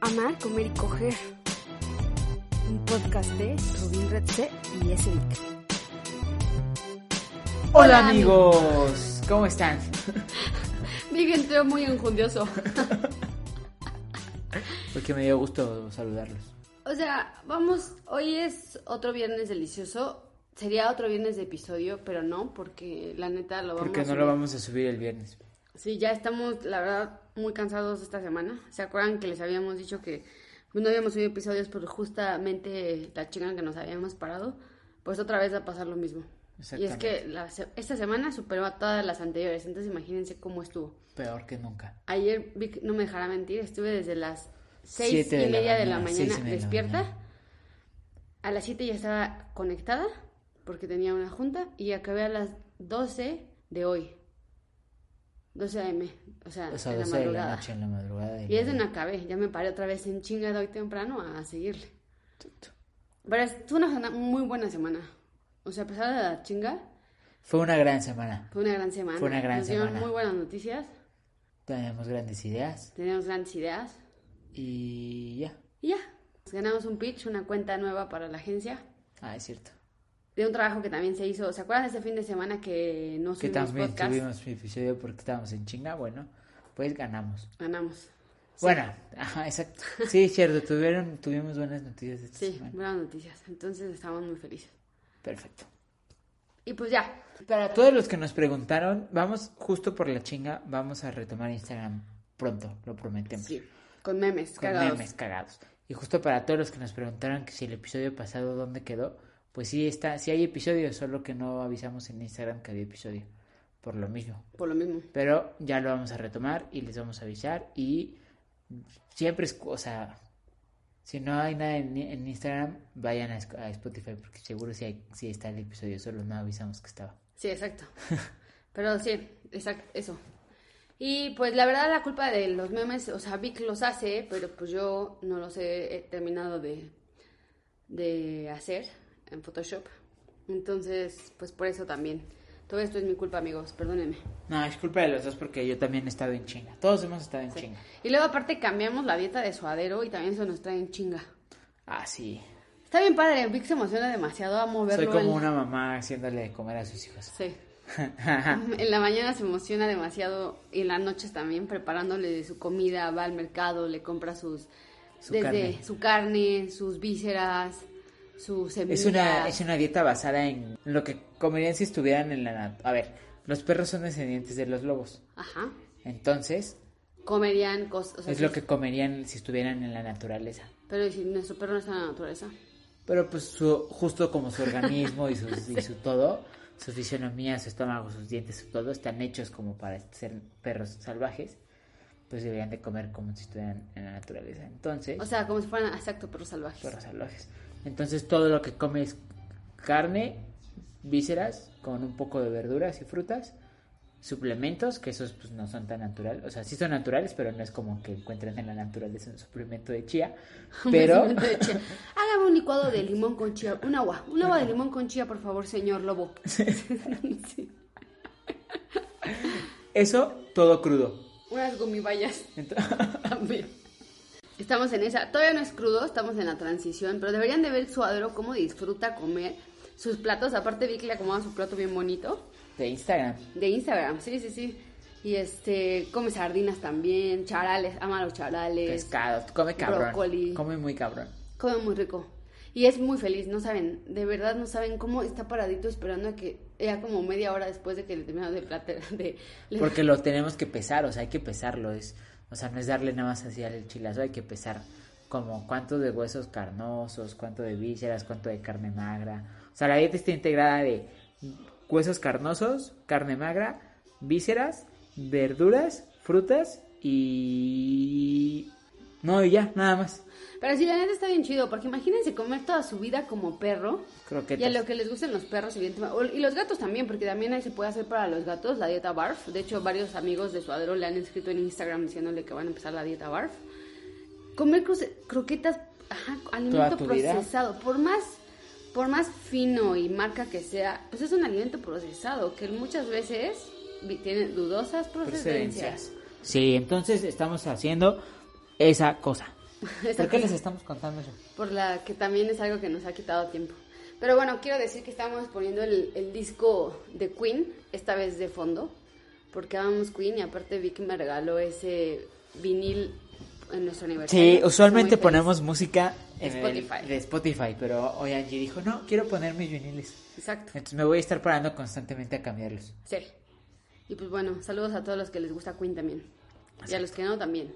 Amar, comer y coger. Un podcast de Rubín Redse y Esric. Hola amigos, ¿cómo están? Vic entró muy enjundioso. Porque me dio gusto saludarlos. O sea, vamos, hoy es otro viernes delicioso. Sería otro viernes de episodio, pero no, porque la neta lo vamos Porque a no subir. lo vamos a subir el viernes. Sí, ya estamos, la verdad, muy cansados esta semana. ¿Se acuerdan que les habíamos dicho que no habíamos subido episodios por justamente la chinga que nos habíamos parado? Pues otra vez va a pasar lo mismo. Y es que la esta semana superó a todas las anteriores, entonces imagínense cómo estuvo. Peor que nunca. Ayer, Vic, no me dejará mentir, estuve desde las seis y de la media de la mañana, mañana seis y media de la despierta. mañana. A las 7 ya estaba conectada porque tenía una junta y acabé a las 12 de hoy. 12 am, o sea, O sea, en la 12 de la noche en la madrugada. Y es de no acabé, ya me paré otra vez en chinga de hoy temprano a seguirle. Pero fue una muy buena semana. O sea, a pesar de la chinga, Fue una gran semana. fue una gran semana. Fue una gran Nos dieron semana. muy buenas noticias, Tenemos grandes ideas. teníamos grandes ideas. Y ya. Y ya, ganamos un pitch, una cuenta nueva para la agencia. Ah, es cierto. De un trabajo que también se hizo. ¿Se acuerdan de ese fin de semana que no Que también podcast? tuvimos episodio porque estábamos en chinga. Bueno, pues ganamos. Ganamos. Bueno, ajá, exacto. Sí, cierto. Tuvieron, tuvimos buenas noticias esta Sí, semana. buenas noticias. Entonces estamos muy felices. Perfecto. Y pues ya, Para todos los que nos preguntaron, vamos justo por la chinga, vamos a retomar Instagram pronto, lo prometemos. sí, con memes, con cagados. memes cagados. Y justo para todos los que nos preguntaron que si el episodio pasado dónde quedó, pues sí está, sí hay episodio, solo que no avisamos en Instagram que había episodio, por lo mismo. Por lo mismo. Pero ya lo vamos a retomar y les vamos a avisar y siempre es, o sea, si no hay nada en, en Instagram, vayan a, Sp- a Spotify porque seguro sí, hay, sí está el episodio, solo no avisamos que estaba. Sí, exacto. Pero sí, exacto, eso. Y pues la verdad la culpa de los memes, o sea, Vic los hace, pero pues yo no los he, he terminado de, de hacer en Photoshop. Entonces, pues por eso también. Todo esto es mi culpa, amigos, perdónenme. No, es culpa de los dos porque yo también he estado en chinga. Todos hemos estado en Sí. chinga. Y luego aparte cambiamos la dieta de suadero y también eso nos trae en chinga. Ah, sí. Está bien padre, Vic se emociona demasiado a moverlo. Soy como en- una mamá haciéndole de comer a sus hijos. Sí. en la mañana se emociona demasiado y en las noches también preparándole su comida, va al mercado, le compra sus Su desde carne. su carne, sus vísceras, sus semillas. Es una, es una dieta basada en lo que comerían si estuvieran en la... A ver, los perros son descendientes de los lobos. Ajá. Entonces, Comerían cosas. o sea, es lo que comerían si estuvieran en la naturaleza. Pero ¿y si nuestro perro no está en la naturaleza. Pero pues su- justo como su organismo y, sus- y su todo, su fisionomía, su estómago, sus dientes, su todo, están hechos como para ser perros salvajes, pues deberían de comer como si estuvieran en la naturaleza. Entonces, O sea, como si fueran exacto perros salvajes. perros salvajes. Entonces todo lo que come es carne, vísceras, con un poco de verduras y frutas, suplementos, que esos pues no son tan naturales, o sea, sí son naturales, pero no es como que encuentren en la naturaleza un suplemento de chía, pero... De Hágame un licuado de limón con chía. Un agua. Un agua de limón con chía, por favor, señor lobo. Sí. Eso todo crudo. Unas gomibayas. Ent- También. Estamos en esa. Todavía no es crudo, estamos en la transición, pero deberían de ver suadero cómo disfruta comer sus platos. Aparte, Vicky le acomoda su plato bien bonito. de Instagram. De Instagram, sí, sí, sí. Y este, come sardinas también, charales, ama los charales. Pescado, come cabrón. brócoli. Come muy cabrón. Come muy rico. Y es muy feliz, no saben, de verdad no saben cómo está paradito esperando a que, ya como media hora después de que le terminaron de plater, de... Porque lo tenemos que pesar, o sea, hay que pesarlo. Es, o sea, no es darle nada más así al chilazo, hay que pesar como cuánto de huesos carnosos, cuánto de vísceras, cuánto de carne magra. O sea, la dieta está integrada de huesos carnosos, carne magra, vísceras, verduras, frutas y No, y ya, nada más. Pero sí, la neta está bien chido, porque imagínense comer toda su vida como perro. Croquetas. Y a lo que les gusten los perros, evidentemente. Y los gatos también, porque también ahí se puede hacer para los gatos la dieta BARF. De hecho, varios amigos de Suadero le han escrito en Instagram diciéndole que van a empezar la dieta BARF. Comer croquetas, ajá, alimento vida. procesado. Por más, por más fino y marca que sea, pues es un alimento procesado, que muchas veces tiene dudosas procedencias. Sí, entonces estamos haciendo esa cosa. Esa ¿Por qué cosa. les estamos contando eso? por la que también es algo que nos ha quitado tiempo. Pero bueno, quiero decir que estamos poniendo el, el disco de Queen, esta vez de fondo, porque amamos Queen y aparte Vicky me regaló ese vinil en nuestro aniversario. Sí, usualmente ponemos música De en el- Spotify. de Spotify, pero hoy Angie dijo, no, quiero poner mis viniles. Exacto, Entonces me voy a estar parando constantemente a cambiarlos. sí. Y pues bueno, saludos a todos los que les gusta Queen también. Y a los que no también.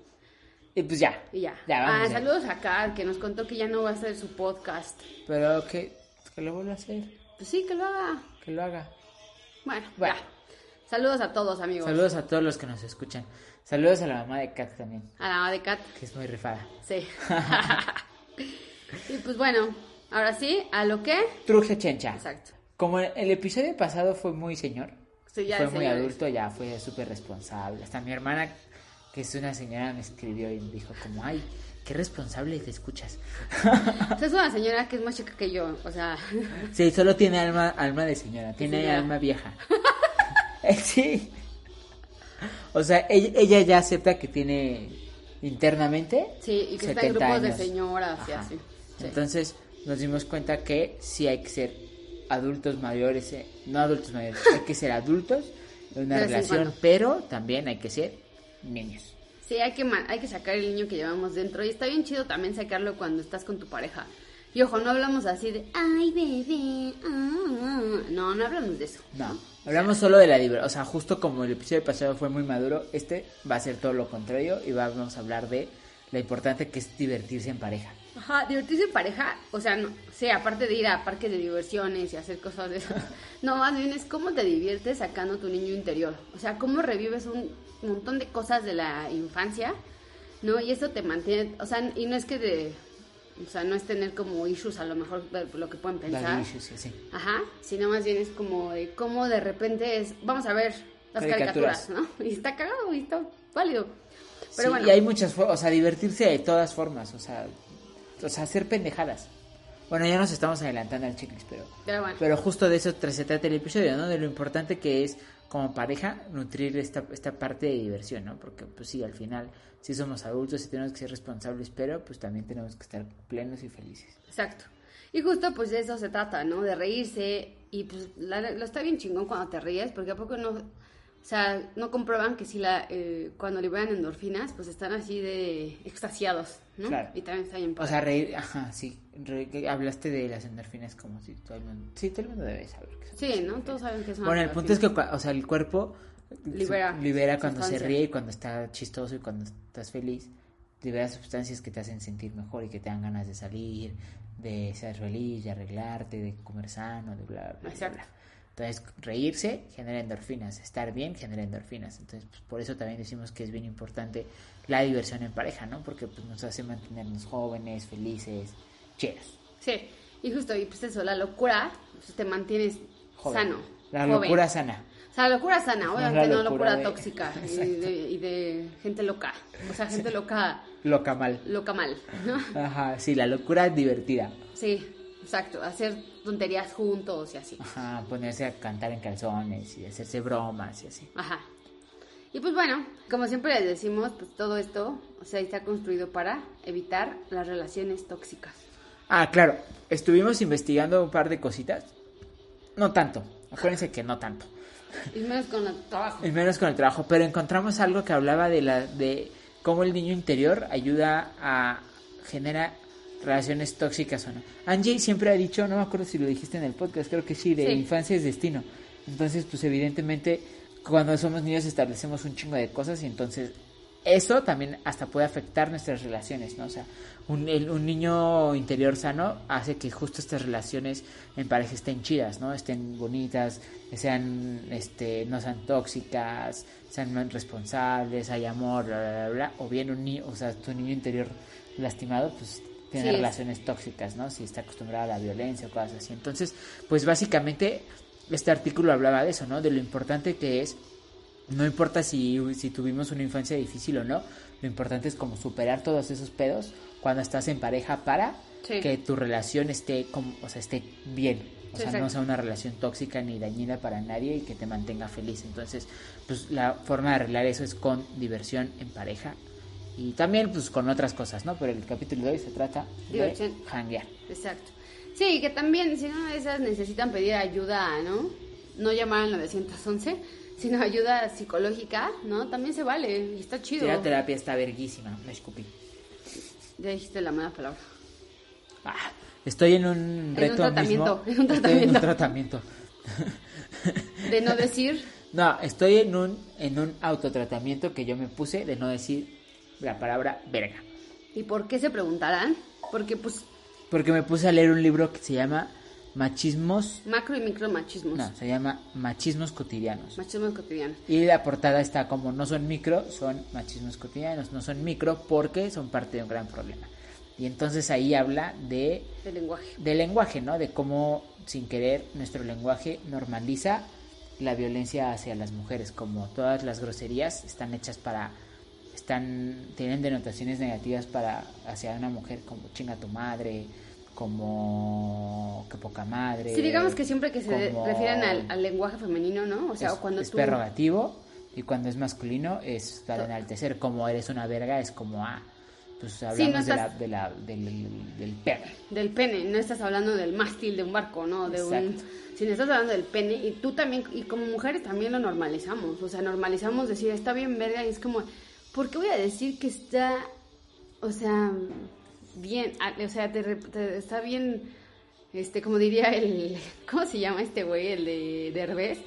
Y pues ya. Y ya. Ya, vamos ah, saludos a Car, que nos contó que ya no va a hacer su podcast. Pero que, que lo vuelva a hacer, Pues sí, que lo haga. que lo haga. Bueno, Bueno. ya. Saludos a todos, amigos. Saludos a todos los que nos escuchan. Saludos a la mamá de Kat también, A la mamá de Kat. que es muy rifada. Sí. y pues bueno, ahora sí, a lo que. Truje Chencha. Exacto. Como el, episodio pasado fue muy señor, Sí, ya fue muy señores. adulto, ya fue súper responsable. Hasta mi hermana, que es una señora, me escribió y me dijo como, ay, qué responsable te escuchas. O sea, es una señora que es más chica que yo. O sea, Sí, solo tiene alma, alma de señora, tiene señora. alma vieja. Eh, sí. O sea, ella, ella ya acepta que tiene internamente sí, y que está en 70 grupos de señoras y así. Sí. Entonces nos dimos cuenta que sí hay que ser adultos mayores, eh, no adultos mayores, hay que ser adultos en una De relación, pero también hay que ser niños. Sí, hay que, hay que sacar el niño que llevamos dentro. Y está bien chido también sacarlo cuando estás con tu pareja. Y ojo, no hablamos así de, ay, bebé. ah". No, no hablamos de eso. No, hablamos solo de la diversión, o sea, justo como el episodio pasado fue muy maduro, este va a ser todo lo contrario y vamos a hablar de lo importante que es divertirse en pareja. Ajá, divertirse en pareja, o sea, no, sí, aparte de ir a parques de diversiones y hacer cosas de esas. No, más bien es cómo te diviertes sacando tu niño interior. O sea, cómo revives un montón de cosas de la infancia, ¿no? Y eso te mantiene, o sea, y no es que de, o sea, no es tener como issues a lo mejor lo que pueden pensar. Issues y así. Ajá, sino más bien es como de cómo de repente es, vamos a ver las Caricaturas. caricaturas, ¿no? Y está cagado y está válido. Pero Sí, bueno, y hay muchas formas, o sea, divertirse de todas formas, o sea, o sea, hacer pendejadas. Bueno, ya nos estamos adelantando al checklist, pero, pero bueno. pero justo de eso se trata el episodio, ¿no? De lo importante que es como pareja nutrir esta, esta parte de diversión, ¿no? Porque pues sí, al final sí somos adultos y tenemos que ser responsables, pero pues también tenemos que estar plenos y felices. Exacto. Y justo pues de eso se trata, ¿no? De reírse y pues la- lo está bien chingón cuando te ríes, porque a poco no, o sea, no comprueban que si la, eh, cuando liberan endorfinas, pues están así de extasiados, ¿no? Claro. Y también está bien O sea, reír, ajá, sí, re- hablaste de las endorfinas como si todo el mundo, sí, todo el mundo debe saber que son Sí, ¿no? Todos saben que son Bueno, el punto es que, o sea, el cuerpo Libera libera cuando se ríe y cuando está chistoso y cuando estás feliz. Libera sustancias que te hacen sentir mejor y que te dan ganas de salir, de ser feliz, de arreglarte, de comer sano, de bla, bla, bla, Exacto. bla. Entonces, reírse genera endorfinas, estar bien genera endorfinas. Entonces, pues, por eso también decimos que es bien importante la diversión en pareja, ¿no? Porque pues, nos hace mantenernos jóvenes, felices, chidos. Sí, y justo, y pues eso, la locura, pues, te mantienes Joven. sano. La joven. locura sana. O sea, la locura sana, No obviamente la no locura locura de- tóxica y de, y de gente loca. O sea, gente loca, Loca mal. loca mal, ¿no? Ajá, sí, la locura divertida. Sí, exacto, hacer tonterías juntos y así. Ajá, ponerse a cantar en calzones y hacerse bromas y así. Ajá. Y pues bueno, como siempre les decimos, pues todo esto, o sea, está construido para evitar las relaciones tóxicas. Ah, claro, estuvimos investigando un par de cositas. No tanto, acuérdense que no tanto. Y menos con el trabajo. Y menos con el trabajo, pero encontramos algo que hablaba de la de cómo el niño interior ayuda a generar relaciones tóxicas o no. Angie siempre ha dicho, no me acuerdo si lo dijiste en el podcast, creo que sí, de Sí. infancia es destino. Entonces, pues evidentemente, cuando somos niños establecemos un chingo de cosas y entonces eso también hasta puede afectar nuestras relaciones, ¿no? O sea, un, un niño interior sano hace que justo estas relaciones en pareja estén chidas, ¿no? Estén bonitas, sean, este, no sean tóxicas, sean responsables, hay amor, bla, bla, bla, o bien un niño, o sea, tu niño interior lastimado, pues tiene relaciones tóxicas, ¿no? Si está acostumbrado a la violencia o cosas así. Entonces, pues básicamente este artículo hablaba de eso, ¿no? De lo importante que es, no importa si, si tuvimos una infancia difícil o no, lo importante es como superar todos esos pedos cuando estás en pareja para que tu relación esté, como, o sea, esté bien. O sea, no sea una relación tóxica ni dañina para nadie y que te mantenga feliz. Entonces, pues la forma de arreglar eso es con diversión en pareja y también pues con otras cosas, ¿no? Pero el capítulo de hoy se trata de hanguear. Exacto. Sí, que también si de esas necesitan pedir ayuda, ¿no? No llamar al 911, sino ayuda psicológica, ¿no? También se vale y está chido. La terapia está verguísima, me escupí. Ya dijiste la mala palabra. Ah, estoy en un reto en un tratamiento, en un tratamiento. Estoy en un tratamiento. De no decir. No, estoy en un en un autotratamiento que yo me puse de no decir la palabra verga. ¿Y por qué se preguntarán? Porque pues... Porque me puse a leer un libro que se llama Machismos... Macro y micro machismos. No, se llama Machismos cotidianos. Machismos cotidianos. Y la portada está como no son micro, son machismos cotidianos. No son micro porque son parte de un gran problema. Y entonces ahí habla de... Del lenguaje. Del lenguaje, ¿no? De cómo sin querer nuestro lenguaje normaliza la violencia hacia las mujeres. Como todas las groserías están hechas para están tienen denotaciones negativas para hacia una mujer como chinga tu madre como que poca madre sí digamos que siempre que se refieren al, lenguaje femenino no o sea es, cuando es prerrogativo y cuando es masculino es para enaltecer. Como eres una verga es como ah pues hablamos de la, de la, del, del, pene. Del pene no estás hablando del mástil de un barco no de un si estás hablando del pene y tú también y como mujeres también lo normalizamos. O sea normalizamos decir está bien verga y es como ¿por qué voy a decir que está, o sea, bien, o sea, te, está bien, este, como diría el, ¿cómo se llama este güey, el de Derbez?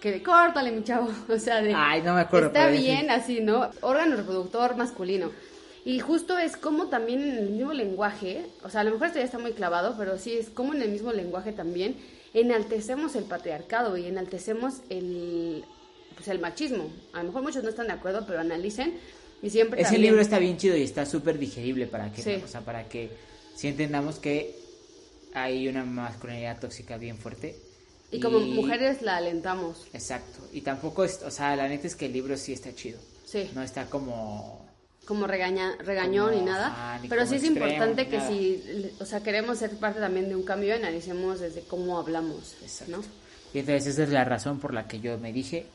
Que de córtale, mi chavo, o sea, de... Ay, no me acuerdo. Está bien así, ¿no? Órgano reproductor masculino. Y justo es como también en el mismo lenguaje, o sea, a lo mejor esto ya está muy clavado, pero sí es como en el mismo lenguaje también enaltecemos el patriarcado y enaltecemos el, pues el machismo. A lo mejor muchos no están de acuerdo, pero analicen y siempre Ese libro está bien chido y está súper digerible para que, o sea, para que si entendamos que hay una masculinidad tóxica bien fuerte. Y, como mujeres la alentamos. Exacto. Y tampoco es, o sea, la neta es que el libro sí está chido. Sí. No está como como regaña, regañón ni nada, pero sí es importante que si, o sea, queremos ser parte también de un cambio, analicemos desde cómo hablamos, Exacto. ¿no? Y entonces esa es la razón por la que yo me dije,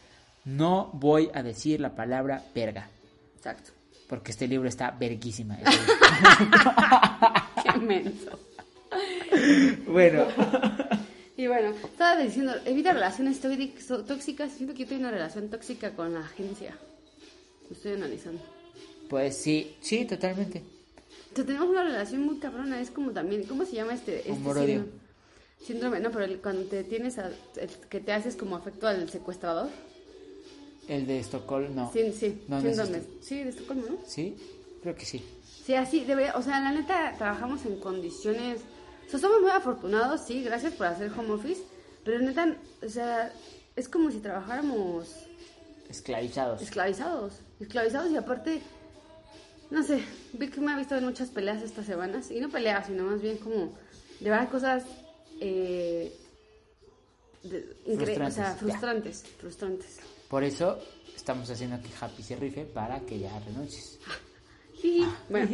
no voy a decir la palabra verga. Exacto. Porque este libro está verguísima. Qué menso. bueno. Y bueno, estaba diciendo, evita relaciones tóxicas. Siento que yo tengo una relación tóxica con la agencia. Lo estoy analizando. Pues sí, sí, totalmente. tenemos una relación muy cabrona. Es como también, ¿cómo se llama este? este síndrome? síndrome? No, pero cuando te tienes, que te haces como afecto al secuestrador. El de Estocolmo, no. Sí, sí. No, sí, de Estocolmo, ¿no? Sí, creo que sí. Sí, así debe, o sea, la neta trabajamos en condiciones, o sea, somos muy afortunados, sí, gracias por hacer home office, pero neta, o sea, es como si trabajáramos esclavizados. Esclavizados, esclavizados y aparte no sé, vi que me ha visto en muchas peleas estas semanas, y no peleas, sino más bien como de verdad cosas eh, frustrantes, o sea, frustrantes, frustrantes. Por eso estamos haciendo que Happy se rife para que ya renuncies. Sí, bueno.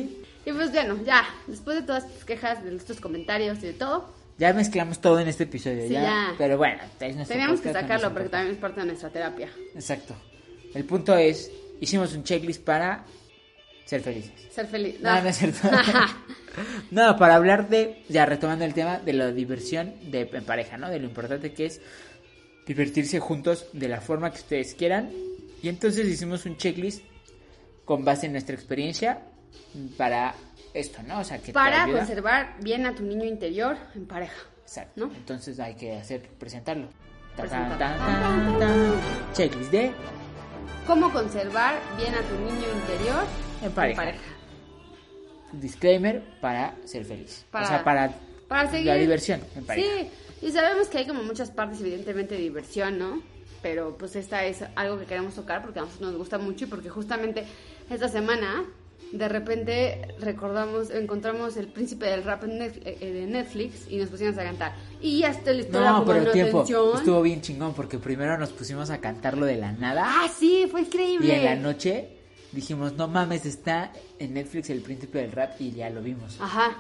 Y pues bueno, ya, después de todas tus quejas, de estos comentarios y de todo. Ya mezclamos todo en este episodio, sí, ya, Pero bueno, teníamos que sacarlo porque también es parte de nuestra terapia. Exacto. El punto es, hicimos un checklist para ser felices. Ser feliz. No, no, es cierto. no, para hablar de, ya retomando el tema de la diversión de, en pareja, ¿no? De lo importante que es divertirse juntos de la forma que ustedes quieran. Y entonces hicimos un checklist con base en nuestra experiencia para esto, ¿no? O sea, que para conservar bien a tu niño interior en pareja. Exacto. ¿no? Entonces hay que hacer presentarlo. checklist de cómo conservar bien a tu niño interior En pareja. Disclaimer para ser feliz. Para- o sea, para, Para seguir. la diversión en pareja. Sí, y sabemos que hay como muchas partes, evidentemente, de diversión, ¿no? Pero pues esta es algo que queremos tocar porque a nosotros nos gusta mucho y porque justamente esta semana de repente recordamos, encontramos el príncipe del rap en Netf- eh, de Netflix y nos pusimos a cantar. Y No, como pero no tiempo. atención. Estuvo bien chingón porque primero nos pusimos a cantarlo de la nada. Ah, sí, fue increíble. Y en la noche dijimos, no mames, está en Netflix el príncipe del rap y ya lo vimos. Ajá.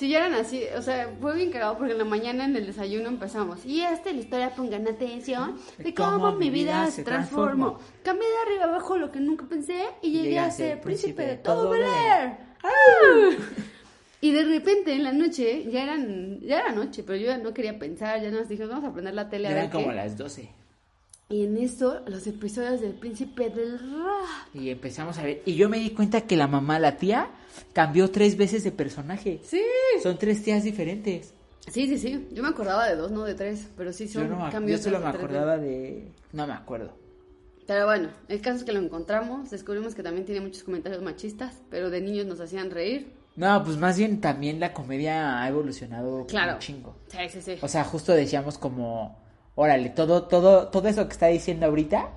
Si ya eran así, o sea, fue bien cagado porque en la mañana en el desayuno empezamos. Y esta es la historia, pongan atención, de cómo, mi vida se transformó. Cambié de arriba abajo lo que nunca pensé y llegué a ser príncipe de todo Air. ¡Ah! Y de repente en la noche, ya eran, ya era noche, pero yo ya no quería pensar, ya nos dijimos, vamos a prender la tele a Eran ver como qué. las 12. Y en eso, los episodios del príncipe del rap. Y empezamos a ver. Y yo me di cuenta que la mamá, la tía, cambió tres veces de personaje. Sí. Son tres tías diferentes. Sí, sí, sí. Yo me acordaba de dos, no de tres, pero sí Yo, son no me, ac- yo cambios. solo me tres acordaba de... No me acuerdo. Pero bueno, el caso es que lo encontramos, descubrimos que también tiene muchos comentarios machistas, pero de niños nos hacían reír. No, pues más bien también la comedia ha evolucionado Claro. un chingo. Sí, sí, sí. O sea, justo decíamos como, órale, todo, todo, todo eso que está diciendo ahorita,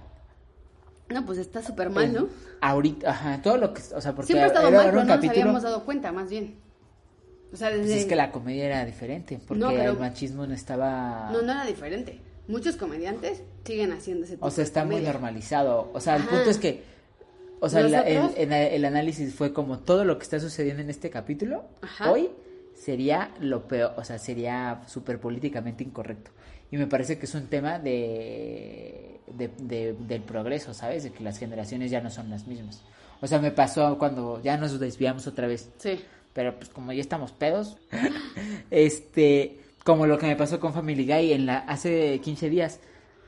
No, pues está súper mal, ¿no? ahorita, ajá, todo lo que, o sea, porque Siempre ha estado era- mal, era pero no nos habíamos dado cuenta, más bien. O sea, desde... pues es que la comedia era diferente, porque No, pero- el machismo no estaba, No, no era diferente. Muchos comediantes siguen haciendo ese tipo o sea, está de muy normalizado. O sea, el punto es que, o sea, la- el, Nosotros- el- el análisis fue como todo lo que está sucediendo en este capítulo, Ajá. hoy, sería lo peor, o sea, sería súper políticamente incorrecto. Y me parece que es un tema de, de, de- del progreso, ¿sabes? De que las generaciones ya no son las mismas. O sea, me pasó cuando ya nos desviamos otra vez. Sí. Pero pues como ya estamos pedos, este, como lo que me pasó con Family Guy en la hace 15 días.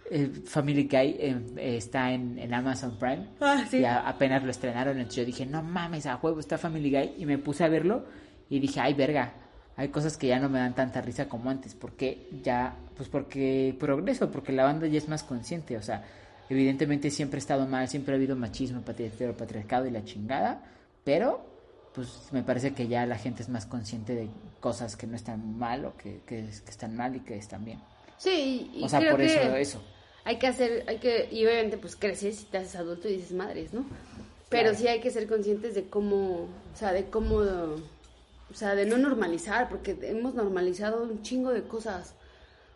eh, Family Guy eh, eh, está en, en Amazon Prime. Ah, sí. Y a- apenas lo estrenaron, entonces yo dije, no mames, a juego está Family Guy. Y me puse a verlo y dije, ay, verga, hay cosas que ya no me dan tanta risa como antes. Porque ya, pues porque progreso, porque la banda ya es más consciente. O sea, evidentemente siempre ha estado mal, siempre ha habido machismo, patri- patriarcado y la chingada. Pero, pues me parece que ya la gente es más consciente de cosas que no están mal o que, que, que están mal y que están bien. Sí, y O sea, creo por que eso, eso. hay que hacer, hay que, y obviamente pues creces y te haces adulto y dices madres, ¿no? Pero Claro. sí hay que ser conscientes de cómo, o sea, de cómo, o sea, de no normalizar, porque hemos normalizado un chingo de cosas,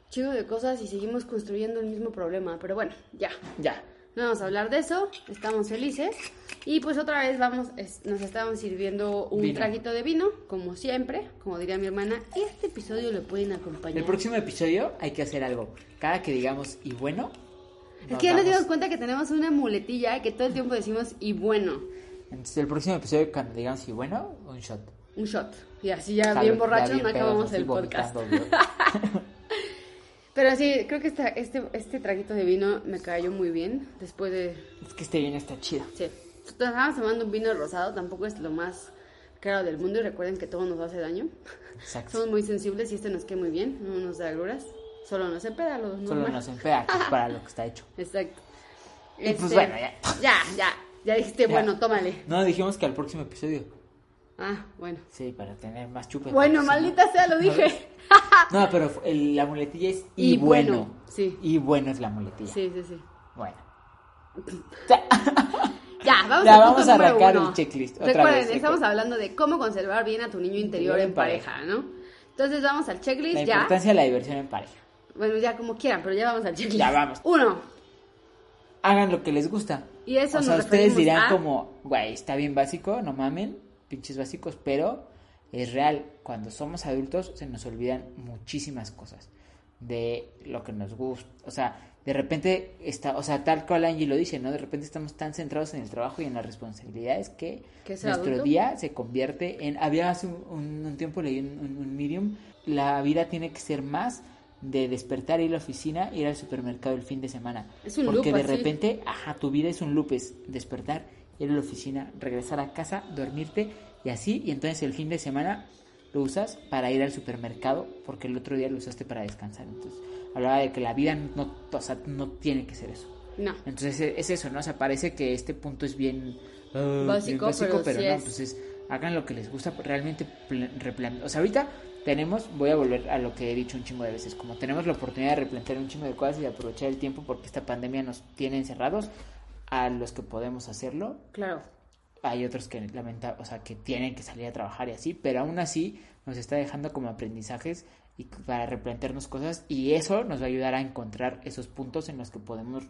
un chingo de cosas y seguimos construyendo el mismo problema. Pero bueno, ya, Ya. no vamos a hablar de eso, estamos felices. Y pues otra vez vamos, es- nos estamos sirviendo un Vino. traguito de vino, como siempre, como diría mi hermana. Este episodio lo pueden acompañar. El próximo episodio hay que hacer algo. Cada que digamos y bueno. Es que ya nos dimos cuenta que tenemos una muletilla que todo el tiempo decimos y bueno, Entonces, el próximo episodio, cuando digamos y bueno, un shot. un shot. Y así ya Salud, bien borrachos no acabamos el podcast. Pero sí, creo que esta, este, este traguito de vino me cayó muy bien después de... es que este vino está chido. Sí, estábamos tomando un vino rosado, tampoco es lo más caro del mundo y recuerden que todo nos hace daño. Exacto. Somos muy sensibles y este nos queda muy bien, no nos da agruras, solo nos empeda lo Solo normal. nos empea, que es para lo que está hecho. Exacto. Y pues Este, bueno, ya. Ya, ya, ya dijiste, Ya. bueno, tómale. No, dijimos que al próximo episodio. Ah, bueno. Sí, para tener más chupe. Bueno, maldita sea, lo dije. No, No, pero el- la muletilla es y, Y bueno. bueno, sí. Y bueno es la muletilla. Sí, sí, sí. Bueno. Ya, vamos Ya, al vamos a arrancar uno. el checklist otra Recuerden, vez. estamos hablando de cómo conservar bien a tu niño interior en en pareja, ¿no? Entonces vamos al checklist La ya. importancia de la diversión en pareja. Bueno, ya como quieran, pero ya vamos al checklist. Ya vamos. Uno. Hagan lo que les gusta. Y eso o nos sea, ustedes dirán a- como, güey, está bien básico, no mamen, pinches básicos, pero es real. Cuando somos adultos se nos olvidan muchísimas cosas de lo que nos gusta. O sea, de repente está, o sea, tal cual Angie lo dice, ¿no? De repente estamos tan centrados en el trabajo y en las responsabilidades que ¿Que ser nuestro adulto? día se convierte en... Había hace un, un- un tiempo leí un, medium, la vida tiene que ser más de despertar, ir a la oficina, ir al supermercado el fin de semana. Es un Porque loop de repente, ajá, tu vida es un loop, es despertar, ir a la oficina, regresar a casa, dormirte y así, y entonces el fin de semana lo usas para ir al supermercado porque el otro día lo usaste para descansar. Entonces, hablaba de que la vida no, o sea, no tiene que ser eso. No. Entonces e- es eso, ¿no? O sea, parece que este punto es bien ah, bien Básico, pero sí no, es. entonces hagan lo que les gusta, realmente pla- replan- O sea, ahorita tenemos, voy a volver a lo que he dicho un chingo de veces, como tenemos la oportunidad de replantear un chingo de cosas y de aprovechar el tiempo porque esta pandemia nos tiene encerrados a los que podemos hacerlo, Claro. hay otros que lamenta, o sea, que tienen que salir a trabajar y así, pero aún así nos está dejando como aprendizajes y para replantearnos cosas y eso nos va a ayudar a encontrar esos puntos en los que podemos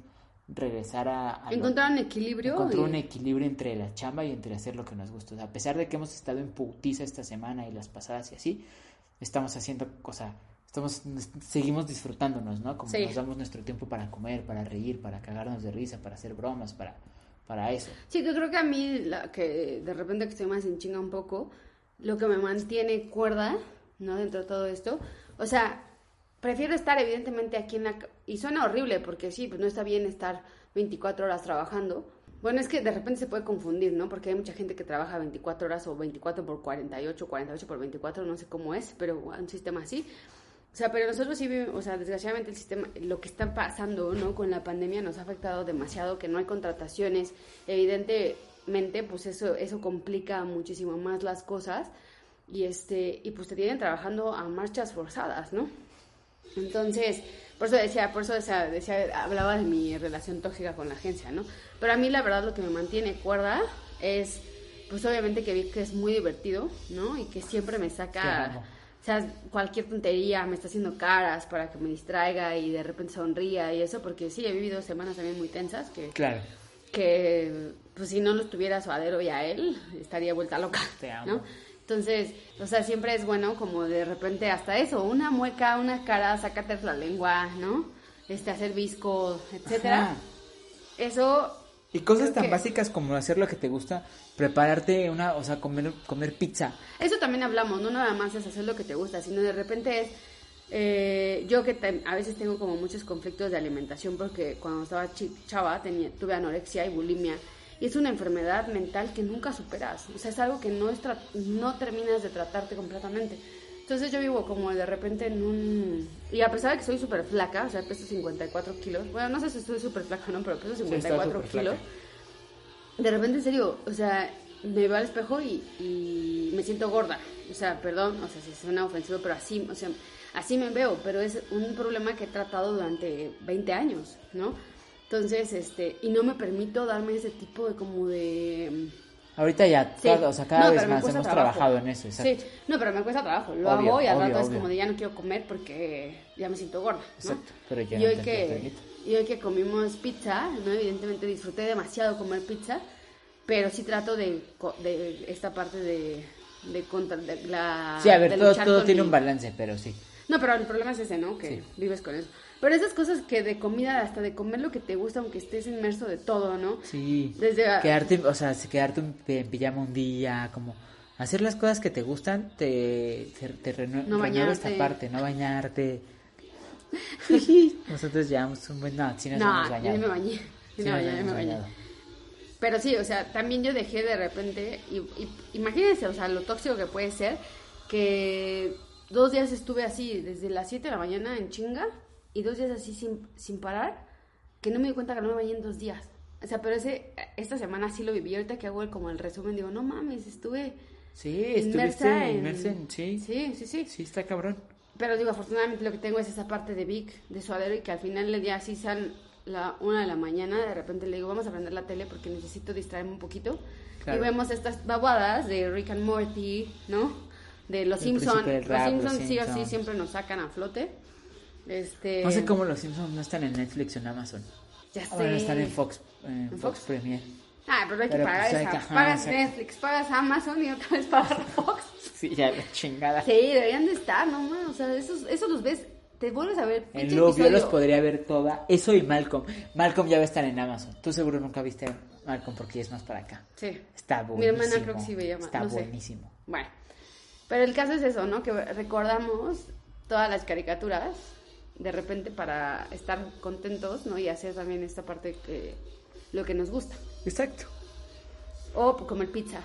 regresar a, a lo- Encontrar un equilibrio. encontrar y- un equilibrio entre la chamba y entre hacer lo que nos gusta. O sea, a pesar de que hemos estado en putiza esta semana y las pasadas y así, estamos haciendo, o sea, estamos, seguimos disfrutándonos, ¿no? Como Sí. nos damos nuestro tiempo para comer, para reír, para cagarnos de risa, para hacer bromas, para, para eso. Sí, que creo que a mí, la, que de repente que estoy más en chinga un poco, lo que me mantiene cuerda, ¿no? Dentro de todo esto, o sea, prefiero estar evidentemente aquí en la... Y suena horrible porque sí, pues no está bien estar 24 horas trabajando. Bueno, es que de repente se puede confundir, ¿no? Porque hay mucha gente que trabaja 24 horas o 24 por 48, 48 por 24, no sé cómo es, pero un sistema así. O sea, pero nosotros sí vivimos, o sea, desgraciadamente el sistema, lo que está pasando, ¿no? Con la pandemia nos ha afectado demasiado, que no hay contrataciones. Evidentemente, pues eso, eso complica muchísimo más las cosas. Y este, y pues te tienen trabajando a marchas forzadas, ¿no? Entonces, por eso decía, por eso decía, decía- hablaba de mi relación tóxica con la agencia, ¿no? Pero a mí la verdad lo que me mantiene cuerda es, pues obviamente que vi que es muy divertido, ¿no? Y que siempre me saca. O sea, cualquier tontería, me está haciendo caras para que me distraiga y de repente sonría y eso, porque sí, he vivido semanas también muy tensas que, Claro. que pues si no lo estuviera Suadero y a él, estaría vuelta loca, Te amo. ¿no? Entonces, o sea, siempre es bueno como de repente hasta eso, una mueca, una cara, sácate la lengua, ¿no? Este, hacer visco, etcétera. Ajá. Eso... Y cosas creo tan que- básicas como hacer lo que te gusta, prepararte una, o sea, comer, comer pizza. Eso también hablamos, no nada más es hacer lo que te gusta, sino de repente es... eh, yo que a veces tengo como muchos conflictos de alimentación porque cuando estaba chava tenía, tuve anorexia y bulimia y es una enfermedad mental que nunca superas, o sea, es algo que no, es tra- no terminas de tratarte completamente. Entonces yo vivo como de repente en un... Y a pesar de que soy súper flaca, o sea, peso 54 kilos, bueno, no sé si estoy súper flaca o no, pero peso está 54 súper flaca. kilos de repente, en serio, o sea, me veo al espejo y, y me siento gorda. O sea, perdón, o sea, si suena ofensivo, pero así, o sea, así me veo, pero es un problema que he tratado durante 20 años, ¿no? Entonces, este, y no me permito darme ese tipo de como de... Ahorita ya, Sí. cada- o sea, cada No, vez más hemos trabajo. trabajado en eso, exacto. Sí, no, pero me cuesta trabajo. Lo Obvio, hago y al obvio, rato es como de ya no quiero comer porque ya me siento gorda, ¿no? Exacto, pero ya y, no hoy te que, y hoy que comimos pizza, ¿no? Evidentemente disfruté demasiado comer pizza, pero sí trato de, de esta parte de, de contra de la... Sí, a ver, todo, tiene mi- un balance, pero sí. No, pero el problema es ese, ¿no? Que Sí. vives con eso. Pero esas cosas que de comida, hasta de comer lo que te gusta, aunque estés inmerso de todo, ¿no? Sí. Desde- Quedarte, o sea, quedarte en pijama un día, como hacer las cosas que te gustan, te, te, te renue- No renueva esta parte, no bañarte. Nosotros llevamos un buen... No, sí nos no, hemos yo bañado. me bañé. Sí me bañé, me bañé. Pero sí, o sea, también yo dejé de repente, y, y- imagínense, o sea, lo tóxico que puede ser, que dos días estuve así, desde las 7 de la mañana en chinga, y dos días así sin, sin parar, que no me di cuenta que no me bañé en dos días. O sea, pero ese, esta semana sí lo viví, ahorita que hago el, como el resumen, digo, no mames, estuve Sí, estuviste inmersa en... Sí, sí, sí, sí, sí. está cabrón. Pero digo, afortunadamente lo que tengo es esa parte de Vic, de suadero, y que al final del día así sean la una de la mañana, de repente le digo, vamos a prender la tele porque necesito distraerme un poquito. Claro. Y vemos estas babadas de Rick and Morty, ¿no? De los Simpsons. Los Simpsons sí o sí siempre nos sacan a flote. Este... No sé cómo los Simpsons no están en Netflix o en Amazon. Ya sé. Ahora están en Fox, en ¿En Fox, Fox? Premier. Ah, pero hay que Pero, pagar pues, hay que- pagas. Netflix, pagas Amazon y otra vez pagas Fox. Sí, ya la chingada. Sí, deberían de estar, no más. O sea, esos, esos los ves, te vuelves a ver. En pinche Lobio los podría ver toda. Eso y Malcolm. Malcolm ya va a estar en Amazon. Tú seguro nunca viste Malcolm porque es más para acá. Sí. Está Mi buenísimo. hermana creo que sí veía Ma- Está no sé. buenísimo. Bueno, pero el caso es eso, ¿no? Que recordamos todas las caricaturas de repente para estar contentos, ¿no? Y hacer también esta parte que lo que nos gusta. Exacto. O comer pizza,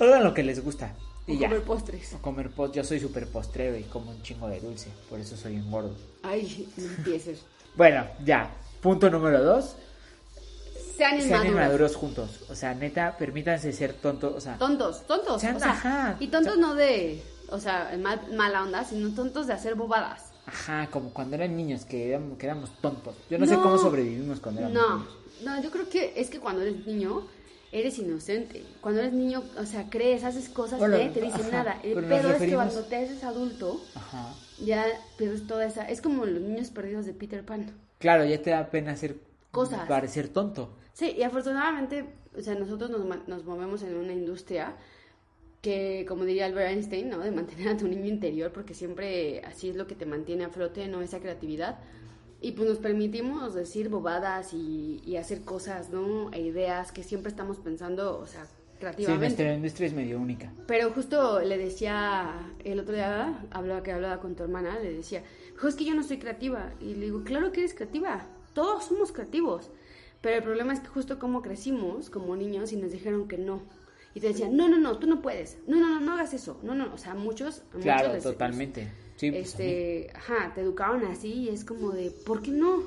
Hagan lo que les gusta. o Y ya. comer postres. O comer post. Yo soy súper postrero y como un chingo de dulce. Por eso soy un gordo. Ay, no empieces. Bueno, ya. Punto número dos, Sean sean inmaduros. inmaduros juntos. O sea, neta, permítanse ser tontos. O sea, Tontos, tontos. Sean- o sea, ajá. y tontos no de, o sea, mal- mala onda, sino tontos de hacer bobadas. Ajá, como cuando eran niños, que éramos, que éramos tontos. Yo no, sé cómo sobrevivimos cuando éramos No, niños. no, yo creo que es que cuando eres niño, eres inocente. Cuando eres niño, o sea, crees, haces cosas, Bueno, nadie te dice ajá, nada. El pedo es que cuando te haces adulto, Ajá. ya pierdes toda esa... Es como los niños perdidos de Peter Pan. Claro, ya te da pena hacer Cosas. parecer tonto. Sí, y afortunadamente, o sea, nosotros nos, nos movemos en una industria que, como diría Albert Einstein, ¿no? De mantener a tu niño interior, porque siempre así es lo que te mantiene a flote, ¿no? Esa creatividad. Y pues nos permitimos decir bobadas y, y hacer cosas, ¿no? E ideas que siempre estamos pensando, o sea, Sí, creativamente. nuestra industria es medio única. Pero justo le decía, el otro día, hablaba que hablaba con tu hermana, le decía, "Jo, es que yo no soy creativa. Y le digo, claro que eres creativa, todos somos creativos. Pero el problema es que justo como crecimos como niños y nos dijeron que no. Y te decían, no, no, no, tú no puedes. No, no, no, no hagas eso. No, no, o sea, muchos... Claro, les- totalmente. Sí, pues, este, ajá, te educaron así y es como de, ¿por qué no?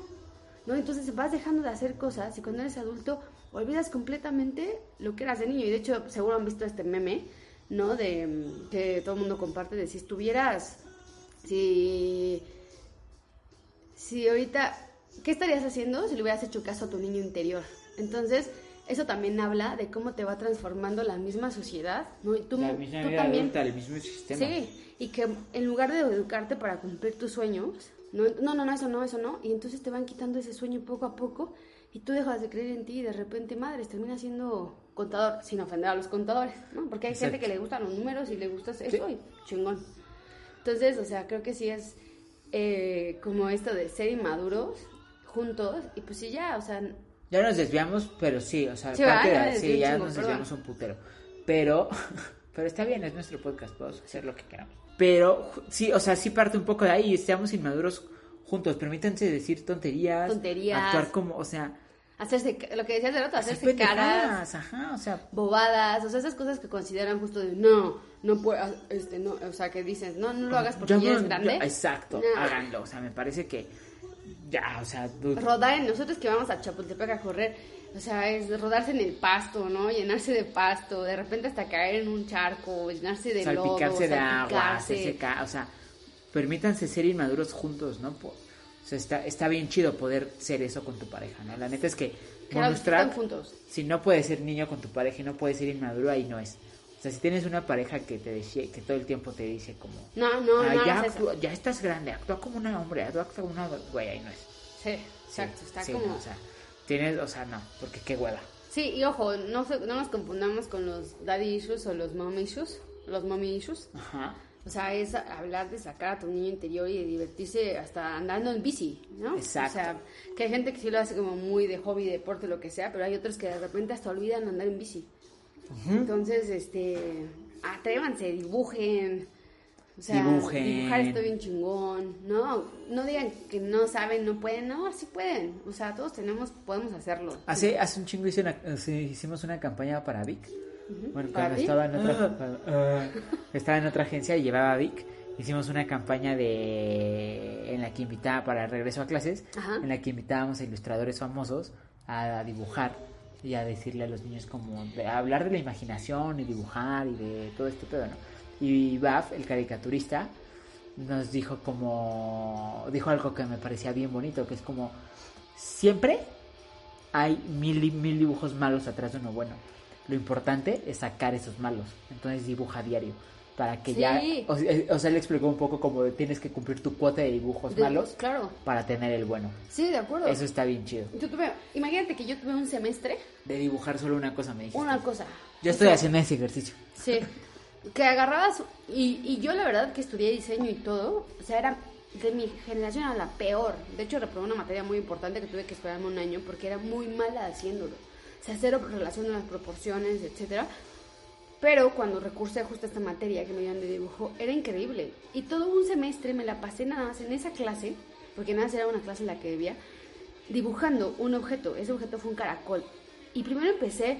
¿No? Entonces vas dejando de hacer cosas y cuando eres adulto olvidas completamente lo que eras de niño. Y de hecho, seguro han visto este meme, ¿no? De mm, que todo el mundo comparte de si estuvieras, si, si ahorita, ¿qué estarías haciendo si le hubieras hecho caso a tu niño interior? Entonces, eso también habla de cómo te va transformando la misma sociedad, ¿no? Y tú, la misma tú vida también adulta, el mismo sistema. Sí, y que en lugar de educarte para cumplir tus sueños, no, no, no, no, eso no, eso no, y entonces te van quitando ese sueño poco a poco y tú dejas de creer en ti y de repente, madres, terminas siendo contador, sin ofender a los contadores, ¿no? Porque hay gente que le gustan los números y le gusta eso Sí. y chingón. Entonces, o sea, creo que sí es eh, como esto de ser inmaduros juntos y pues sí, ya, o sea, Ya nos desviamos, pero sí, o sea, Sí, parte ¿verdad? de- Ya sí, nos desviamos un putero. Pero, pero está bien, es nuestro podcast, podemos hacer lo que queramos. Pero sí, o sea, sí parte un poco de ahí, estamos inmaduros juntos, permítanse decir tonterías, Tonterías. actuar como, o sea, hacerse, lo que decías de rato, hacer hacerse caras, ajá, o sea, bobadas, o sea, esas cosas que consideran justo de no, no puedo, este, no, o sea, que dices, no, no lo hagas porque yo ya no- eres grande. yo- exacto, No. háganlo, o sea, me parece que ya, o sea, dude, Rodar en nosotros que vamos a Chapultepec a correr, o sea, es rodarse en el pasto, ¿no? Llenarse de pasto, de repente hasta caer en un charco, llenarse de lodo, salpicarse de agua, salpicarse. hacerse o sea, permítanse ser inmaduros juntos, ¿no? O sea, está, está bien chido poder ser eso con tu pareja, ¿no? La neta es que bonus track, juntos. si no puedes ser niño con tu pareja y no puedes ser inmaduro, ahí no es. O sea, si tienes una pareja que te dice, que todo el tiempo te dice como, No, no, "Ah, no ya, hagas eso. actúa- ya estás grande, actúa como una hombre, actúa como una güey, ahí no es. Sí, Sí, exacto, está sí, como... no, o sea, tienes, o sea, no, porque qué hueva. Sí, y ojo, no, no nos confundamos con los daddy issues o los mommy issues, los mommy issues. Ajá. O sea, es hablar de sacar a tu niño interior y de divertirse hasta andando en bici, ¿no? Exacto. O sea, que hay gente que sí lo hace como muy de hobby, deporte, lo que sea, pero hay otros que de repente hasta olvidan andar en bici. Entonces, este, atrévanse, dibujen. O sea, Dibujen. dibujar está bien chingón, ¿no? No digan que no saben, no pueden, no, sí pueden. O sea, todos tenemos, podemos hacerlo. Hace, hace un chingo hice una- hicimos una campaña para Vic. Bueno, ¿Para cuando Vic? estaba en otra ah, estaba en otra agencia y llevaba a Vic. Hicimos una campaña de en la que invitaba para el regreso a clases, Ajá. en la que invitábamos a ilustradores famosos a, dibujar y a decirle a los niños como de- hablar de la imaginación y dibujar y de todo este pedo, ¿no? Y Baf, el caricaturista, nos dijo como dijo algo que me parecía bien bonito, que es como siempre hay mil, mil dibujos malos atrás de uno bueno. Lo importante es sacar esos malos. Entonces dibuja diario. Para que Sí. ya... O, sea, o sea, él explicó un poco como tienes que cumplir tu cuota de dibujos De- malos Claro. para tener el bueno. Sí, de acuerdo. Eso está bien chido. Yo tuve, imagínate que yo tuve un semestre, De dibujar solo una cosa me dijiste. una cosa. Yo O estoy sea, haciendo ese ejercicio. Sí, que agarrabas, y, y yo la verdad que estudié diseño y todo, o sea, era de mi generación era la peor. De hecho, reprobé una materia muy importante que tuve que esperarme un año porque era muy mala haciéndolo. O sea, cero relación de las proporciones, etcétera. Pero cuando recursé justo a esta materia que me dieron de dibujo, era increíble. Y todo un semestre me la pasé nada más en esa clase, porque nada más era una clase en la que debía, dibujando un objeto. Ese objeto fue un caracol. Y primero empecé,